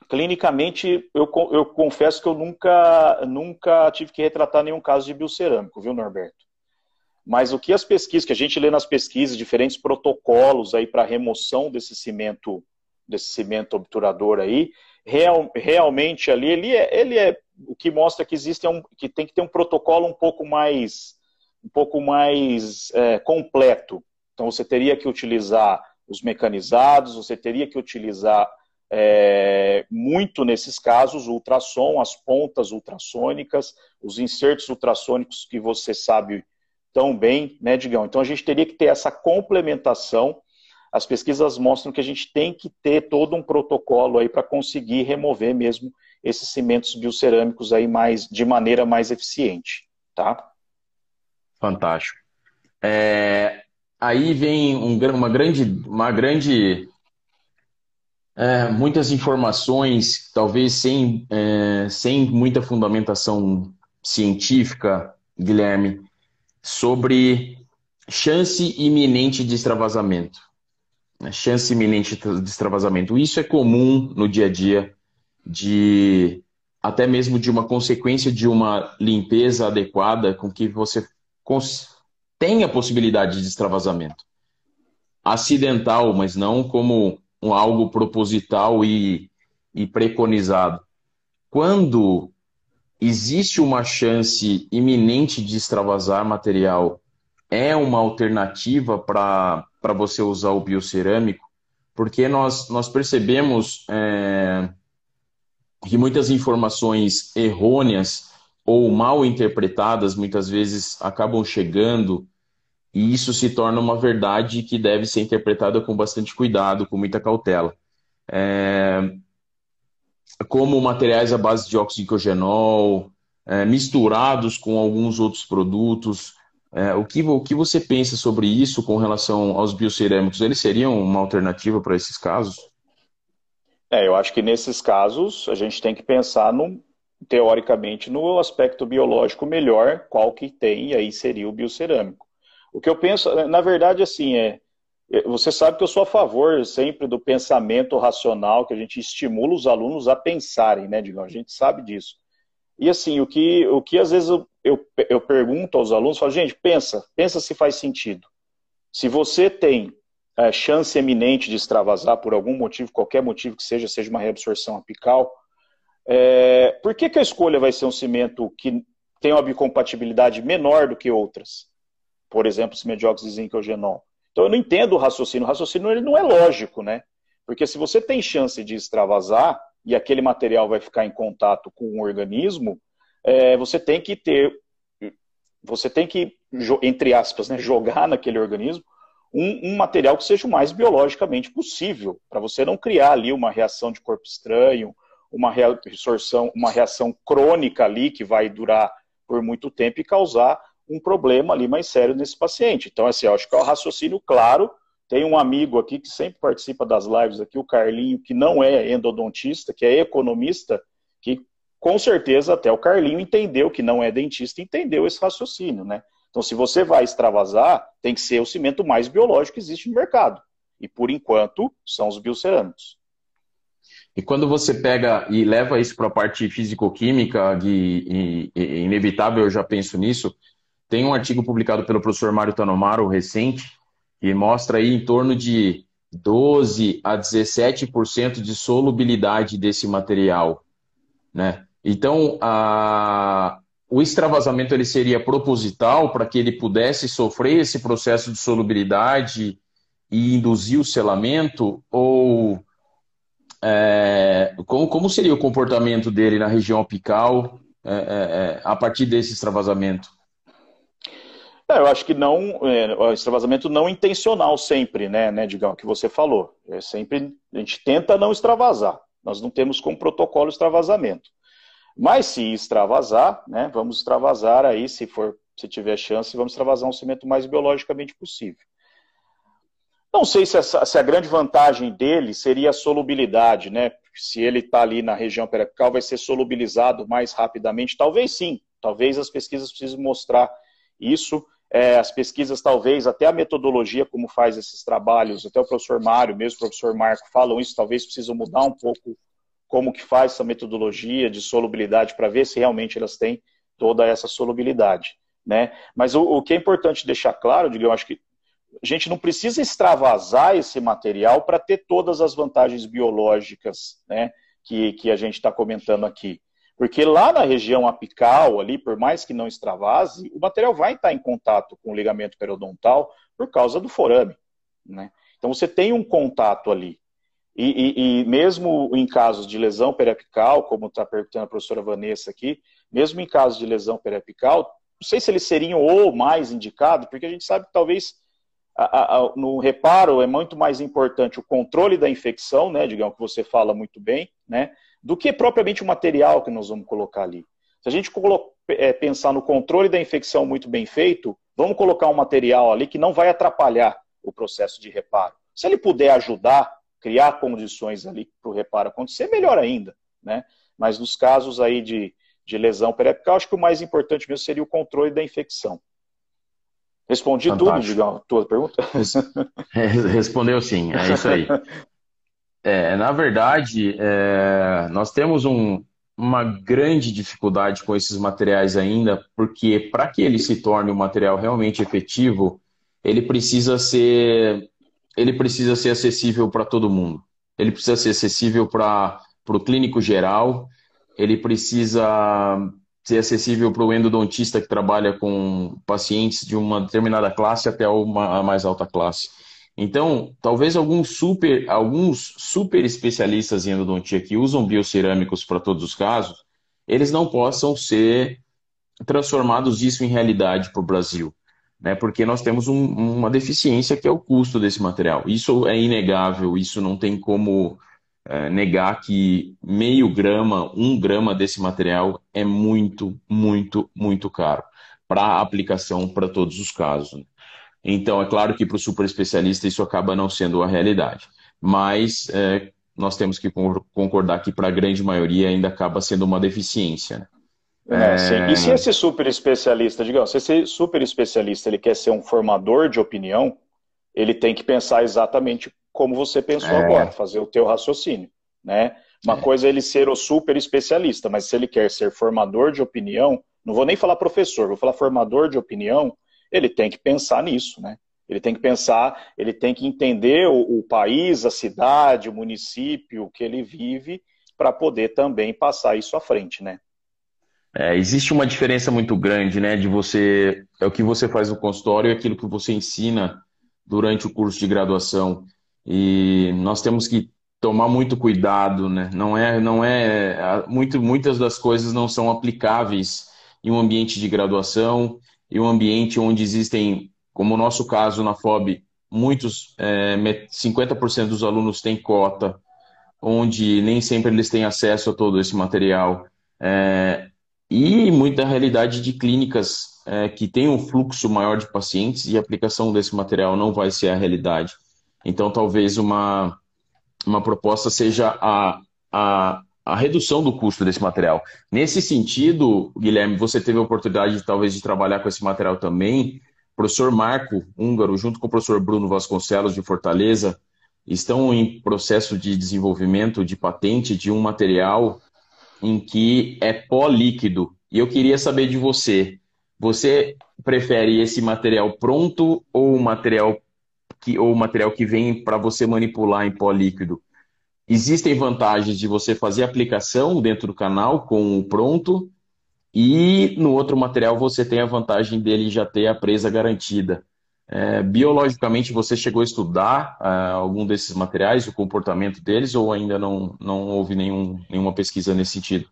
clinicamente, eu, eu confesso que eu nunca, nunca tive que retratar nenhum caso de biocerâmico, viu, Norberto? Mas o que as pesquisas, que a gente lê nas pesquisas, diferentes protocolos aí para remoção desse cimento, desse cimento obturador aí, real, realmente ali, ele é, ele é o que mostra que existe um, que tem que ter um protocolo um pouco mais, um pouco mais é, completo. Então você teria que utilizar os mecanizados, você teria que utilizar é, muito nesses casos o ultrassom, as pontas ultrassônicas, os insertos ultrassônicos que você sabe tão bem, né, Digão? Então a gente teria que ter essa complementação. As pesquisas mostram que a gente tem que ter todo um protocolo aí para conseguir remover mesmo esses cimentos biocerâmicos aí mais de maneira mais eficiente, tá? Fantástico. É, aí vem um, uma grande, uma grande é, muitas informações, talvez sem, é, sem muita fundamentação científica, Guilherme, sobre chance iminente de extravasamento. Né? Chance iminente de extravasamento. Isso é comum no dia a dia, de até mesmo de uma consequência de uma limpeza adequada com que você tenha possibilidade de extravasamento. Acidental, mas não como um algo proposital e, e preconizado. Quando existe uma chance iminente de extravasar material, é uma alternativa para você usar o biocerâmico, porque nós, nós percebemos é, que muitas informações errôneas ou mal interpretadas muitas vezes acabam chegando e isso se torna uma verdade que deve ser interpretada com bastante cuidado, com muita cautela. É, como materiais à base de oxigenol, é, misturados com alguns outros produtos. É, o, que, o que você pensa sobre isso com relação aos biocerâmicos? Eles seriam uma alternativa para esses casos? É, eu acho que nesses casos a gente tem que pensar teoricamente no aspecto biológico melhor, qual que tem, e aí seria o biocerâmico. O que eu penso, na verdade, assim, é, é, você sabe que eu sou a favor sempre do pensamento racional, que a gente estimula os alunos a pensarem, né, Digão? A gente sabe disso. E assim, o que, o que às vezes eu, eu, eu pergunto aos alunos, falo, gente, pensa, pensa se faz sentido. Se você tem é, chance eminente de extravasar por algum motivo, qualquer motivo que seja, seja uma reabsorção apical, é, por que, que a escolha vai ser um cimento que tem uma bicompatibilidade menor do que outras? Por exemplo, cimento de óxido de zinco ou genol. Então eu não entendo o raciocínio. O raciocínio ele não é lógico, né? Porque se você tem chance de extravasar e aquele material vai ficar em contato com o organismo, é, você tem que ter, você tem que, entre aspas, né, jogar naquele organismo um, um, material que seja o mais biologicamente possível, para você não criar ali uma reação de corpo estranho, uma reabsorção, uma reação crônica ali que vai durar por muito tempo e causar um problema ali mais sério nesse paciente. Então, assim, eu acho que é um raciocínio claro. Tem um amigo aqui que sempre participa das lives aqui, o Carlinho, que não é endodontista, que é economista, que com certeza até o Carlinho entendeu que não é dentista, entendeu esse raciocínio, né? Então, se você vai extravasar, tem que ser o cimento mais biológico que existe no mercado. E por enquanto, são os biocerâmicos. E quando você pega e leva isso para a parte físico-química, e, e, e, inevitável, eu já penso nisso, tem um artigo publicado pelo professor Mário Tanomaro, recente, que mostra aí em torno de 12 a 17% de solubilidade desse material. Né? Então, a... o extravasamento ele seria proposital para que ele pudesse sofrer esse processo de solubilidade e induzir o selamento? Ou é... como, como seria o comportamento dele na região apical é, é, é a partir desse extravasamento? É, eu acho que não, é, o extravasamento não intencional sempre, né, né, Digão, que você falou. É sempre, a gente tenta não extravasar. Nós não temos como protocolo extravasamento. Mas se extravasar, né, vamos extravasar aí, se for, se tiver chance, vamos extravasar um cimento mais biologicamente possível. Não sei se, essa, se a grande vantagem dele seria a solubilidade, né? se ele está ali na região periapical, vai ser solubilizado mais rapidamente? Talvez sim, talvez as pesquisas precisem mostrar isso. É, as pesquisas, talvez, até a metodologia, como faz esses trabalhos, até o professor Mário, mesmo o professor Marco, falam isso, talvez precisam mudar um pouco como que faz essa metodologia de solubilidade para ver se realmente elas têm toda essa solubilidade. Né? Mas o, o que é importante deixar claro, eu acho que a gente não precisa extravasar esse material para ter todas as vantagens biológicas né, que, que a gente está comentando aqui. Porque lá na região apical, ali, por mais que não extravase, o material vai estar em contato com o ligamento periodontal por causa do forame. Né? Então você tem um contato ali. E, e, e mesmo em casos de lesão periapical, como está perguntando a professora Vanessa aqui, mesmo em casos de lesão periapical, não sei se eles seriam ou mais indicados, porque a gente sabe que talvez a, a, no reparo é muito mais importante o controle da infecção, né, digamos que você fala muito bem, né, do que propriamente o material que nós vamos colocar ali. Se a gente é, pensar no controle da infecção muito bem feito, vamos colocar um material ali que não vai atrapalhar o processo de reparo. Se ele puder ajudar, criar condições ali para o reparo acontecer, melhor ainda, né? Mas nos casos aí de, de lesão periapical, acho que o mais importante mesmo seria o controle da infecção. Respondi Fantástico. tudo, Digão, tua pergunta? Respondeu sim, é isso aí. É, na verdade, é, nós temos um, uma grande dificuldade com esses materiais ainda, porque para que ele se torne um material realmente efetivo, ele precisa ser, ele precisa ser acessível para todo mundo. Ele precisa ser acessível para o clínico geral, ele precisa ser acessível para o endodontista que trabalha com pacientes de uma determinada classe até uma, a mais alta classe. Então, talvez alguns super, alguns super especialistas em endodontia que usam biocerâmicos para todos os casos, eles não possam ser transformados isso em realidade para o Brasil, né? Porque nós temos um, uma deficiência que é o custo desse material. Isso é inegável, isso não tem como é, negar que meio grama, um grama desse material é muito, muito, muito caro para aplicação para todos os casos. Então, é claro que para o super especialista isso acaba não sendo a realidade, mas é, nós temos que concordar que para a grande maioria ainda acaba sendo uma deficiência. Né? É, e se esse super especialista, digamos, se esse super especialista ele quer ser um formador de opinião, ele tem que pensar exatamente como você pensou é. agora, fazer o teu raciocínio, né? Uma é. coisa é ele ser o super especialista, mas se ele quer ser formador de opinião, não vou nem falar professor, vou falar formador de opinião, ele tem que pensar nisso, né? Ele tem que pensar, ele tem que entender o, o país, a cidade, o município que ele vive, para poder também passar isso à frente, né? É, existe uma diferença muito grande, né, de você, é o que você faz no consultório e aquilo que você ensina durante o curso de graduação. E nós temos que tomar muito cuidado, né? Não é, não é, muito, muitas das coisas não são aplicáveis em um ambiente de graduação e um ambiente onde existem, como o nosso caso na FOB, muitos, é, 50% dos alunos têm cota, onde nem sempre eles têm acesso a todo esse material. É, e muita realidade de clínicas é, que têm um fluxo maior de pacientes e a aplicação desse material não vai ser a realidade. Então, talvez uma, uma proposta seja a, a, a redução do custo desse material. Nesse sentido, Guilherme, você teve a oportunidade, talvez, de trabalhar com esse material também. O professor Marco Húngaro, junto com o professor Bruno Vasconcelos, de Fortaleza, estão em processo de desenvolvimento de patente de um material em que é pó líquido. E eu queria saber de você, você prefere esse material pronto ou o material que, ou material que vem para você manipular em pó líquido. Existem vantagens de você fazer aplicação dentro do canal com o pronto, e no outro material você tem a vantagem dele já ter a presa garantida. É, biologicamente, você chegou a estudar uh, algum desses materiais, o comportamento deles, ou ainda não, não houve nenhum, nenhuma pesquisa nesse sentido?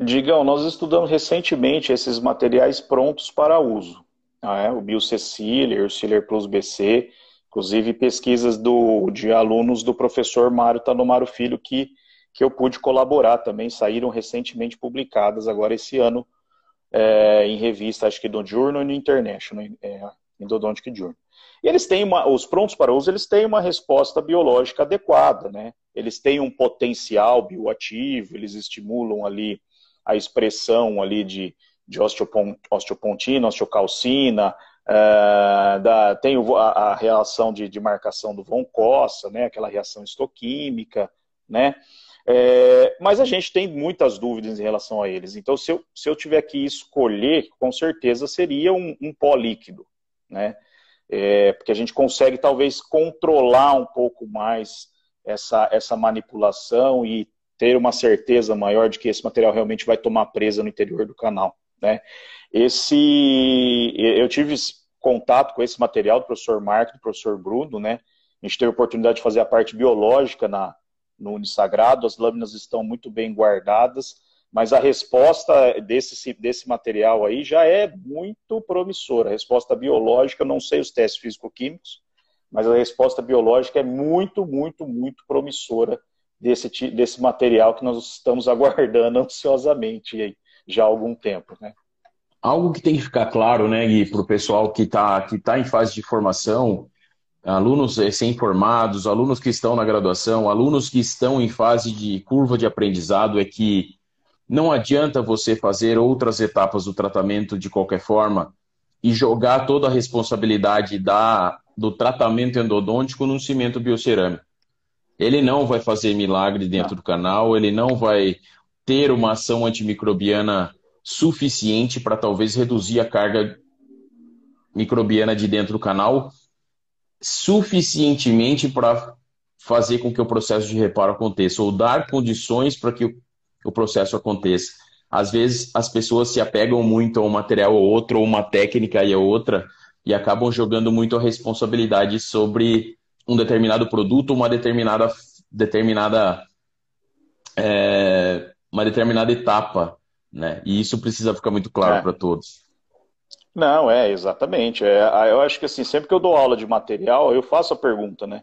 Digam, nós estudamos recentemente esses materiais prontos para uso é, o BioCecília, o Ciller Plus BC, inclusive pesquisas do, de alunos do professor Mário Tanomaro Filho, que, que eu pude colaborar também, saíram recentemente publicadas agora esse ano é, em revista, acho que do Journal e no International, é, em Dodontic Journal. E eles têm uma, os prontos para uso, eles têm uma resposta biológica adequada, né? eles têm um potencial bioativo, eles estimulam ali a expressão ali de, de osteopontina, osteocalcina, uh, da, tem a, a reação de, de, marcação do von Cossa, né, aquela reação histoquímica, né, é, mas a gente tem muitas dúvidas em relação a eles. Então, se eu, se eu tiver que escolher, com certeza seria um, um pó líquido, né? É, porque a gente consegue talvez controlar um pouco mais essa, essa manipulação e ter uma certeza maior de que esse material realmente vai tomar presa no interior do canal. Né? Esse, eu tive contato com esse material do professor Marco, do professor Bruno, né? A gente teve a oportunidade de fazer a parte biológica na, no Unisagrado, as lâminas estão muito bem guardadas, mas a resposta desse, desse material aí já é muito promissora. A resposta biológica, eu não sei os testes físico-químicos, mas a resposta biológica é muito, muito, muito promissora desse, desse material que nós estamos aguardando ansiosamente aí, já há algum tempo, né? Algo que tem que ficar claro, né, Gui, para o pessoal que está que tá em fase de formação, alunos recém-formados, alunos que estão na graduação, alunos que estão em fase de curva de aprendizado, é que não adianta você fazer outras etapas do tratamento de qualquer forma e jogar toda a responsabilidade da, do tratamento endodôntico num cimento biocerâmico. Ele não vai fazer milagre dentro do canal, ele não vai ter uma ação antimicrobiana suficiente para talvez reduzir a carga microbiana de dentro do canal suficientemente para fazer com que o processo de reparo aconteça ou dar condições para que o processo aconteça. Às vezes as pessoas se apegam muito a um material ou outro, ou uma técnica e a outra, e acabam jogando muito a responsabilidade sobre um determinado produto, uma determinada determinada é, uma determinada etapa, né? E isso precisa ficar muito claro é. para todos. Não, é, exatamente. É, eu acho que assim, sempre que eu dou aula de material, eu faço a pergunta, né?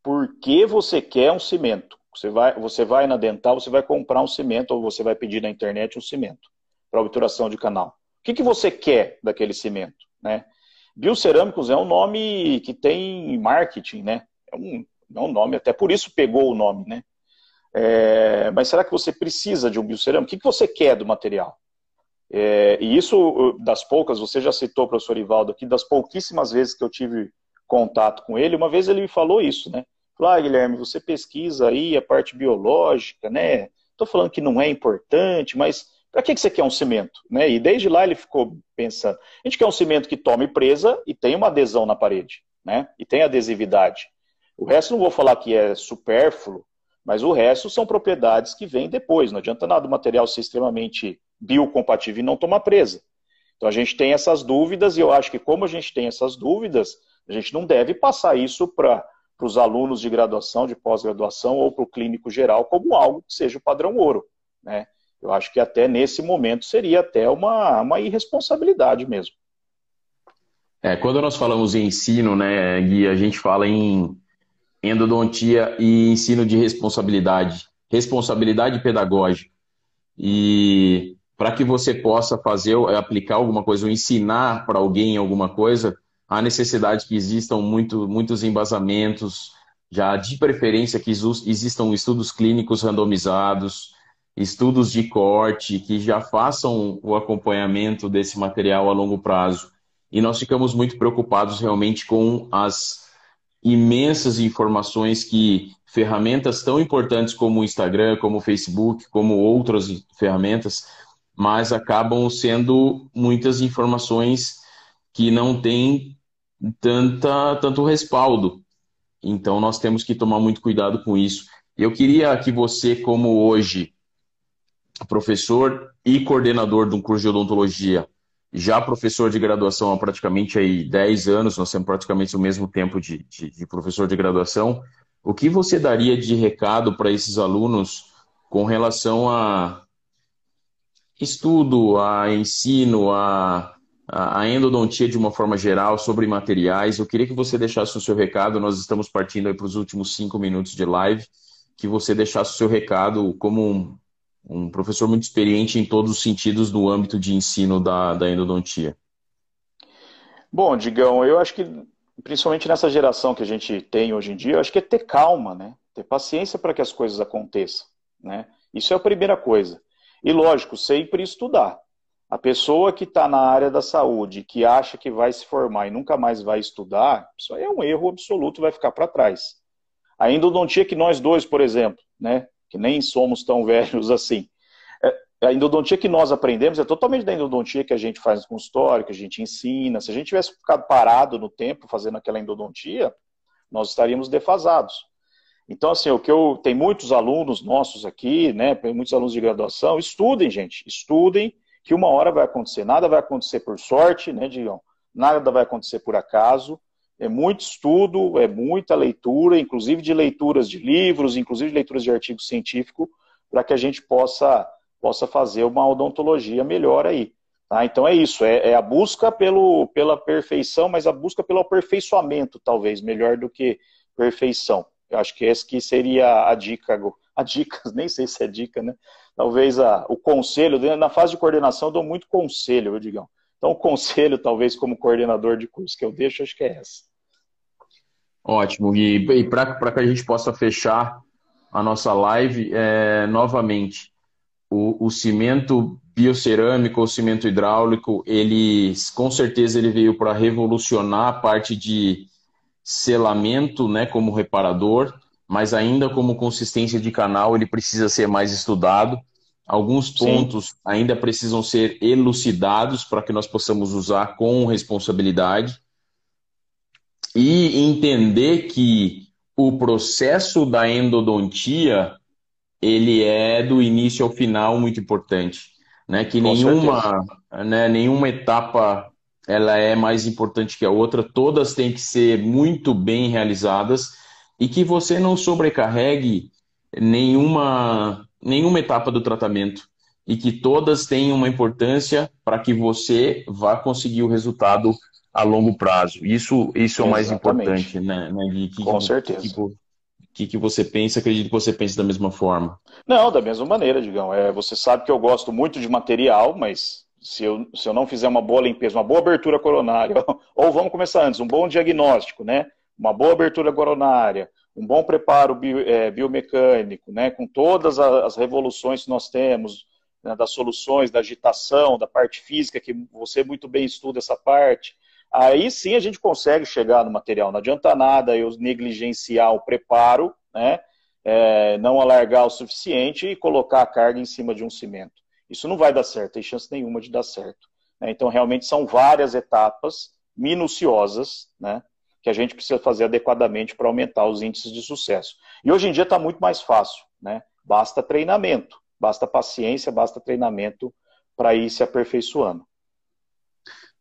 Por que você quer um cimento? Você vai, você vai na dental, você vai comprar um cimento, ou você vai pedir na internet um cimento para obturação de canal. O que, que você quer daquele cimento? Né? Biocerâmicos é um nome que tem marketing, né? É um, é um nome, até por isso pegou o nome, né? É, mas será que você precisa de um biocerâmico? O que, você quer do material? É, e isso, das poucas, você já citou, professor Ivaldo, aqui, das pouquíssimas vezes que eu tive contato com ele, uma vez ele me falou isso, né? Falou, ah, Guilherme, você pesquisa aí a parte biológica, né? Estou falando que não é importante, mas para que, que você quer um cimento? Né? E desde lá ele ficou pensando. A gente quer um cimento que tome presa e tenha uma adesão na parede, né? E tem adesividade. O resto não vou falar que é supérfluo, mas o resto são propriedades que vêm depois. Não adianta nada o material ser extremamente biocompatível e não tomar presa. Então a gente tem essas dúvidas e eu acho que como a gente tem essas dúvidas, a gente não deve passar isso para os alunos de graduação, de pós-graduação ou para o clínico geral como algo que seja o padrão ouro. Né? Eu acho que até nesse momento seria até uma, uma irresponsabilidade mesmo. É, quando nós falamos em ensino, né, Gui, a gente fala em endodontia e ensino de responsabilidade, responsabilidade pedagógica. E para que você possa fazer, aplicar alguma coisa, ou ensinar para alguém alguma coisa, há necessidade que existam muito, muitos embasamentos, já de preferência que existam estudos clínicos randomizados, estudos de corte, que já façam o acompanhamento desse material a longo prazo. E nós ficamos muito preocupados realmente com as imensas informações que ferramentas tão importantes como o Instagram, como o Facebook, como outras ferramentas, mas acabam sendo muitas informações que não têm tanta, tanto respaldo. Então, nós temos que tomar muito cuidado com isso. Eu queria que você, como hoje, professor e coordenador de um curso de odontologia, já professor de graduação há praticamente aí 10 anos, nós temos praticamente o mesmo tempo de, de, de professor de graduação, o que você daria de recado para esses alunos com relação a estudo, a ensino, a a endodontia de uma forma geral, sobre materiais. Eu queria que você deixasse o seu recado. Nós estamos partindo para os últimos cinco minutos de live. Que você deixasse o seu recado como um, professor muito experiente em todos os sentidos do âmbito de ensino da, da endodontia. Bom, Digão, eu acho que principalmente nessa geração que a gente tem hoje em dia, eu acho que é ter calma, né? ter paciência para que as coisas aconteçam, né? Isso é a primeira coisa. E lógico, sempre estudar. A pessoa que está na área da saúde, que acha que vai se formar e nunca mais vai estudar, isso aí é um erro absoluto, vai ficar para trás. A endodontia que nós dois, por exemplo, né, que nem somos tão velhos assim, é, a endodontia que nós aprendemos é totalmente da endodontia que a gente faz no consultório, que a gente ensina. Se a gente tivesse ficado parado no tempo fazendo aquela endodontia, nós estaríamos defasados. Então, assim, o que eu tem muitos alunos nossos aqui, né, muitos alunos de graduação, estudem, gente, estudem, que uma hora vai acontecer. Nada vai acontecer por sorte, né, Digão? Nada vai acontecer por acaso. É muito estudo, é muita leitura, inclusive de leituras de livros, inclusive de leituras de artigos científicos, para que a gente possa, possa fazer uma odontologia melhor aí. Tá? Então é isso, é, é, a busca pelo, pela perfeição, mas a busca pelo aperfeiçoamento, talvez, melhor do que perfeição. Eu acho que essa que seria a dica, a dica, nem sei se é dica, né? talvez a, o conselho, na fase de coordenação eu dou muito conselho, eu digam. Então, o conselho, talvez, como coordenador de curso que eu deixo, acho que é essa. Ótimo. E, e para que a gente possa fechar a nossa live, é, novamente, o, o, cimento biocerâmico, o cimento hidráulico, ele, com certeza, ele veio para revolucionar a parte de selamento, né, como reparador, mas ainda como consistência de canal, ele precisa ser mais estudado. Alguns pontos Sim. ainda precisam ser elucidados para que nós possamos usar com responsabilidade. E entender que o processo da endodontia ele é do início ao final muito importante, né? Que nenhuma, né, nenhuma etapa ela é mais importante que a outra, todas têm que ser muito bem realizadas. E que você não sobrecarregue nenhuma nenhuma etapa do tratamento. E que todas tenham uma importância para que você vá conseguir o resultado a longo prazo. Isso, isso é o mais importante, né, né? Que, Com certeza. O que, que, você pensa? Acredito que você pense da mesma forma. Não, da mesma maneira, Digão. É, você sabe que eu gosto muito de material, mas se eu, se eu não fizer uma boa limpeza, uma boa abertura coronária, ou vamos começar antes, um bom diagnóstico, né? Uma boa abertura coronária, um bom preparo bio, é, biomecânico, né, com todas as revoluções que nós temos, né, das soluções, da agitação, da parte física, que você muito bem estuda essa parte, aí sim a gente consegue chegar no material. Não adianta nada eu negligenciar o preparo, né, é, não alargar o suficiente e colocar a carga em cima de um cimento. Isso não vai dar certo, tem chance nenhuma de dar certo. Né? Então, realmente, são várias etapas minuciosas, né, que a gente precisa fazer adequadamente para aumentar os índices de sucesso. E hoje em dia está muito mais fácil, né? Basta treinamento, basta paciência, basta treinamento para ir se aperfeiçoando.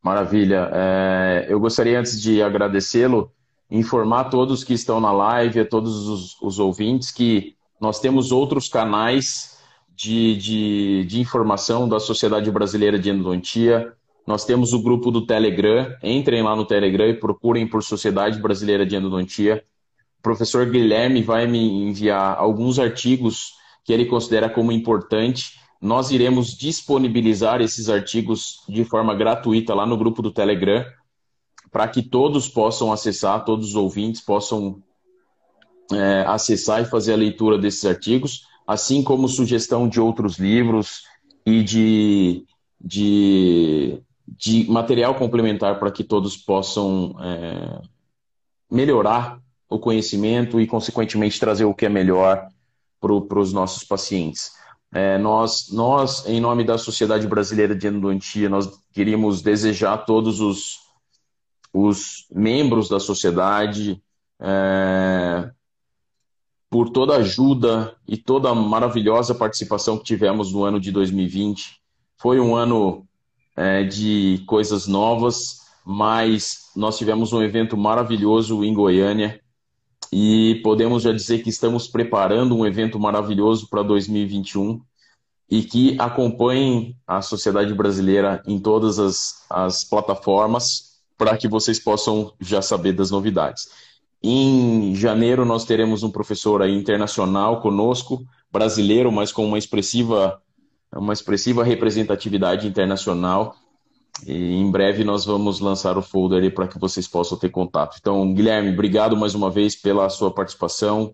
Maravilha. É, eu gostaria, antes de agradecê-lo, informar a todos que estão na live, a todos os, os ouvintes, que nós temos outros canais de, de, de informação da Sociedade Brasileira de Endodontia, nós temos o grupo do Telegram. Entrem lá no Telegram e procurem por Sociedade Brasileira de Endodontia. O professor Guilherme vai me enviar alguns artigos que ele considera como importante. Nós iremos disponibilizar esses artigos de forma gratuita lá no grupo do Telegram, para que todos possam acessar, todos os ouvintes possam é, acessar e fazer a leitura desses artigos, assim como sugestão de outros livros e de, de de material complementar para que todos possam é, melhorar o conhecimento e, consequentemente, trazer o que é melhor para os nossos pacientes. É, nós, nós, em nome da Sociedade Brasileira de Endodontia, nós queríamos desejar a todos os, os membros da sociedade é, por toda a ajuda e toda a maravilhosa participação que tivemos no ano de 2020. Foi um ano é, de coisas novas, mas nós tivemos um evento maravilhoso em Goiânia e podemos já dizer que estamos preparando um evento maravilhoso para 2021 e que acompanhem a sociedade brasileira em todas as, as plataformas para que vocês possam já saber das novidades. Em janeiro nós teremos um professor internacional conosco, brasileiro, mas com uma expressiva uma expressiva representatividade internacional. E em breve nós vamos lançar o folder para que vocês possam ter contato. Então, Guilherme, obrigado mais uma vez pela sua participação,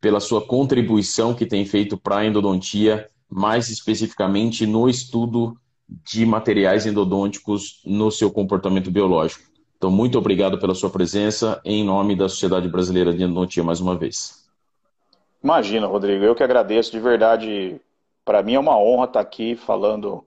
pela sua contribuição que tem feito para a endodontia, mais especificamente no estudo de materiais endodônticos no seu comportamento biológico. Então, muito obrigado pela sua presença em nome da Sociedade Brasileira de Endodontia mais uma vez. Imagina, Rodrigo, eu que agradeço de verdade. Para mim é uma honra estar aqui falando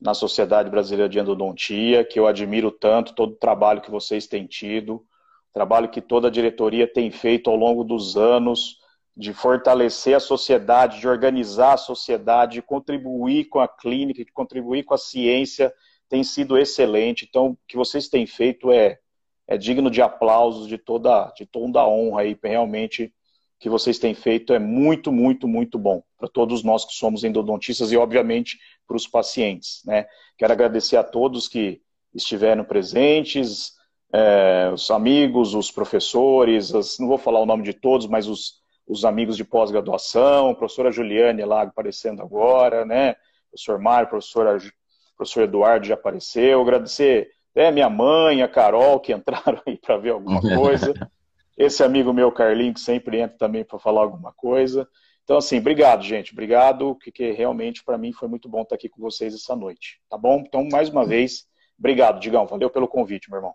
na Sociedade Brasileira de Endodontia, que eu admiro tanto todo o trabalho que vocês têm tido, trabalho que toda a diretoria tem feito ao longo dos anos de fortalecer a sociedade, de organizar a sociedade, de contribuir com a clínica, de contribuir com a ciência, tem sido excelente. Então, o que vocês têm feito é, é digno de aplausos, de toda, de toda a honra aí, realmente que vocês têm feito é muito, muito, muito bom para todos nós que somos endodontistas e, obviamente, para os pacientes. Né? Quero agradecer a todos que estiveram presentes, é, os amigos, os professores, as, não vou falar o nome de todos, mas os, os amigos de pós-graduação, professora Juliane lá aparecendo agora, né? professor Mário, professora, professor Eduardo já apareceu, agradecer até minha mãe, a Carol, que entraram aí para ver alguma coisa. Esse amigo meu, Carlinho, que sempre entra também para falar alguma coisa. Então, assim, obrigado, gente. Obrigado, que realmente para mim foi muito bom estar aqui com vocês essa noite. Tá bom? Então, mais uma vez, obrigado, Digão. Valeu pelo convite, meu irmão.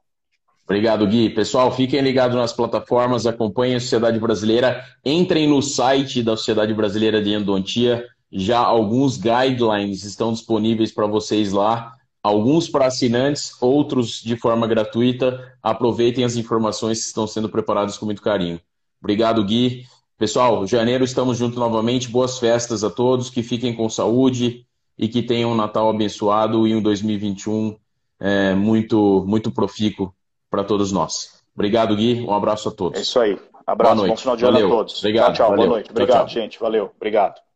Obrigado, Gui. Pessoal, fiquem ligados nas plataformas, acompanhem a Sociedade Brasileira, entrem no site da Sociedade Brasileira de Endodontia. Já alguns guidelines estão disponíveis para vocês lá alguns para assinantes, outros de forma gratuita. Aproveitem as informações que estão sendo preparadas com muito carinho. Obrigado, Gui. Pessoal, janeiro estamos juntos novamente. Boas festas a todos, que fiquem com saúde e que tenham um Natal abençoado e um 2021 é, muito, muito profícuo para todos nós. Obrigado, Gui. Um abraço a todos. É isso aí. Abraço, bom final de ano a todos. Obrigado. Tchau, tchau. Valeu. Boa noite. Obrigado, tchau, tchau. gente. Valeu. Obrigado.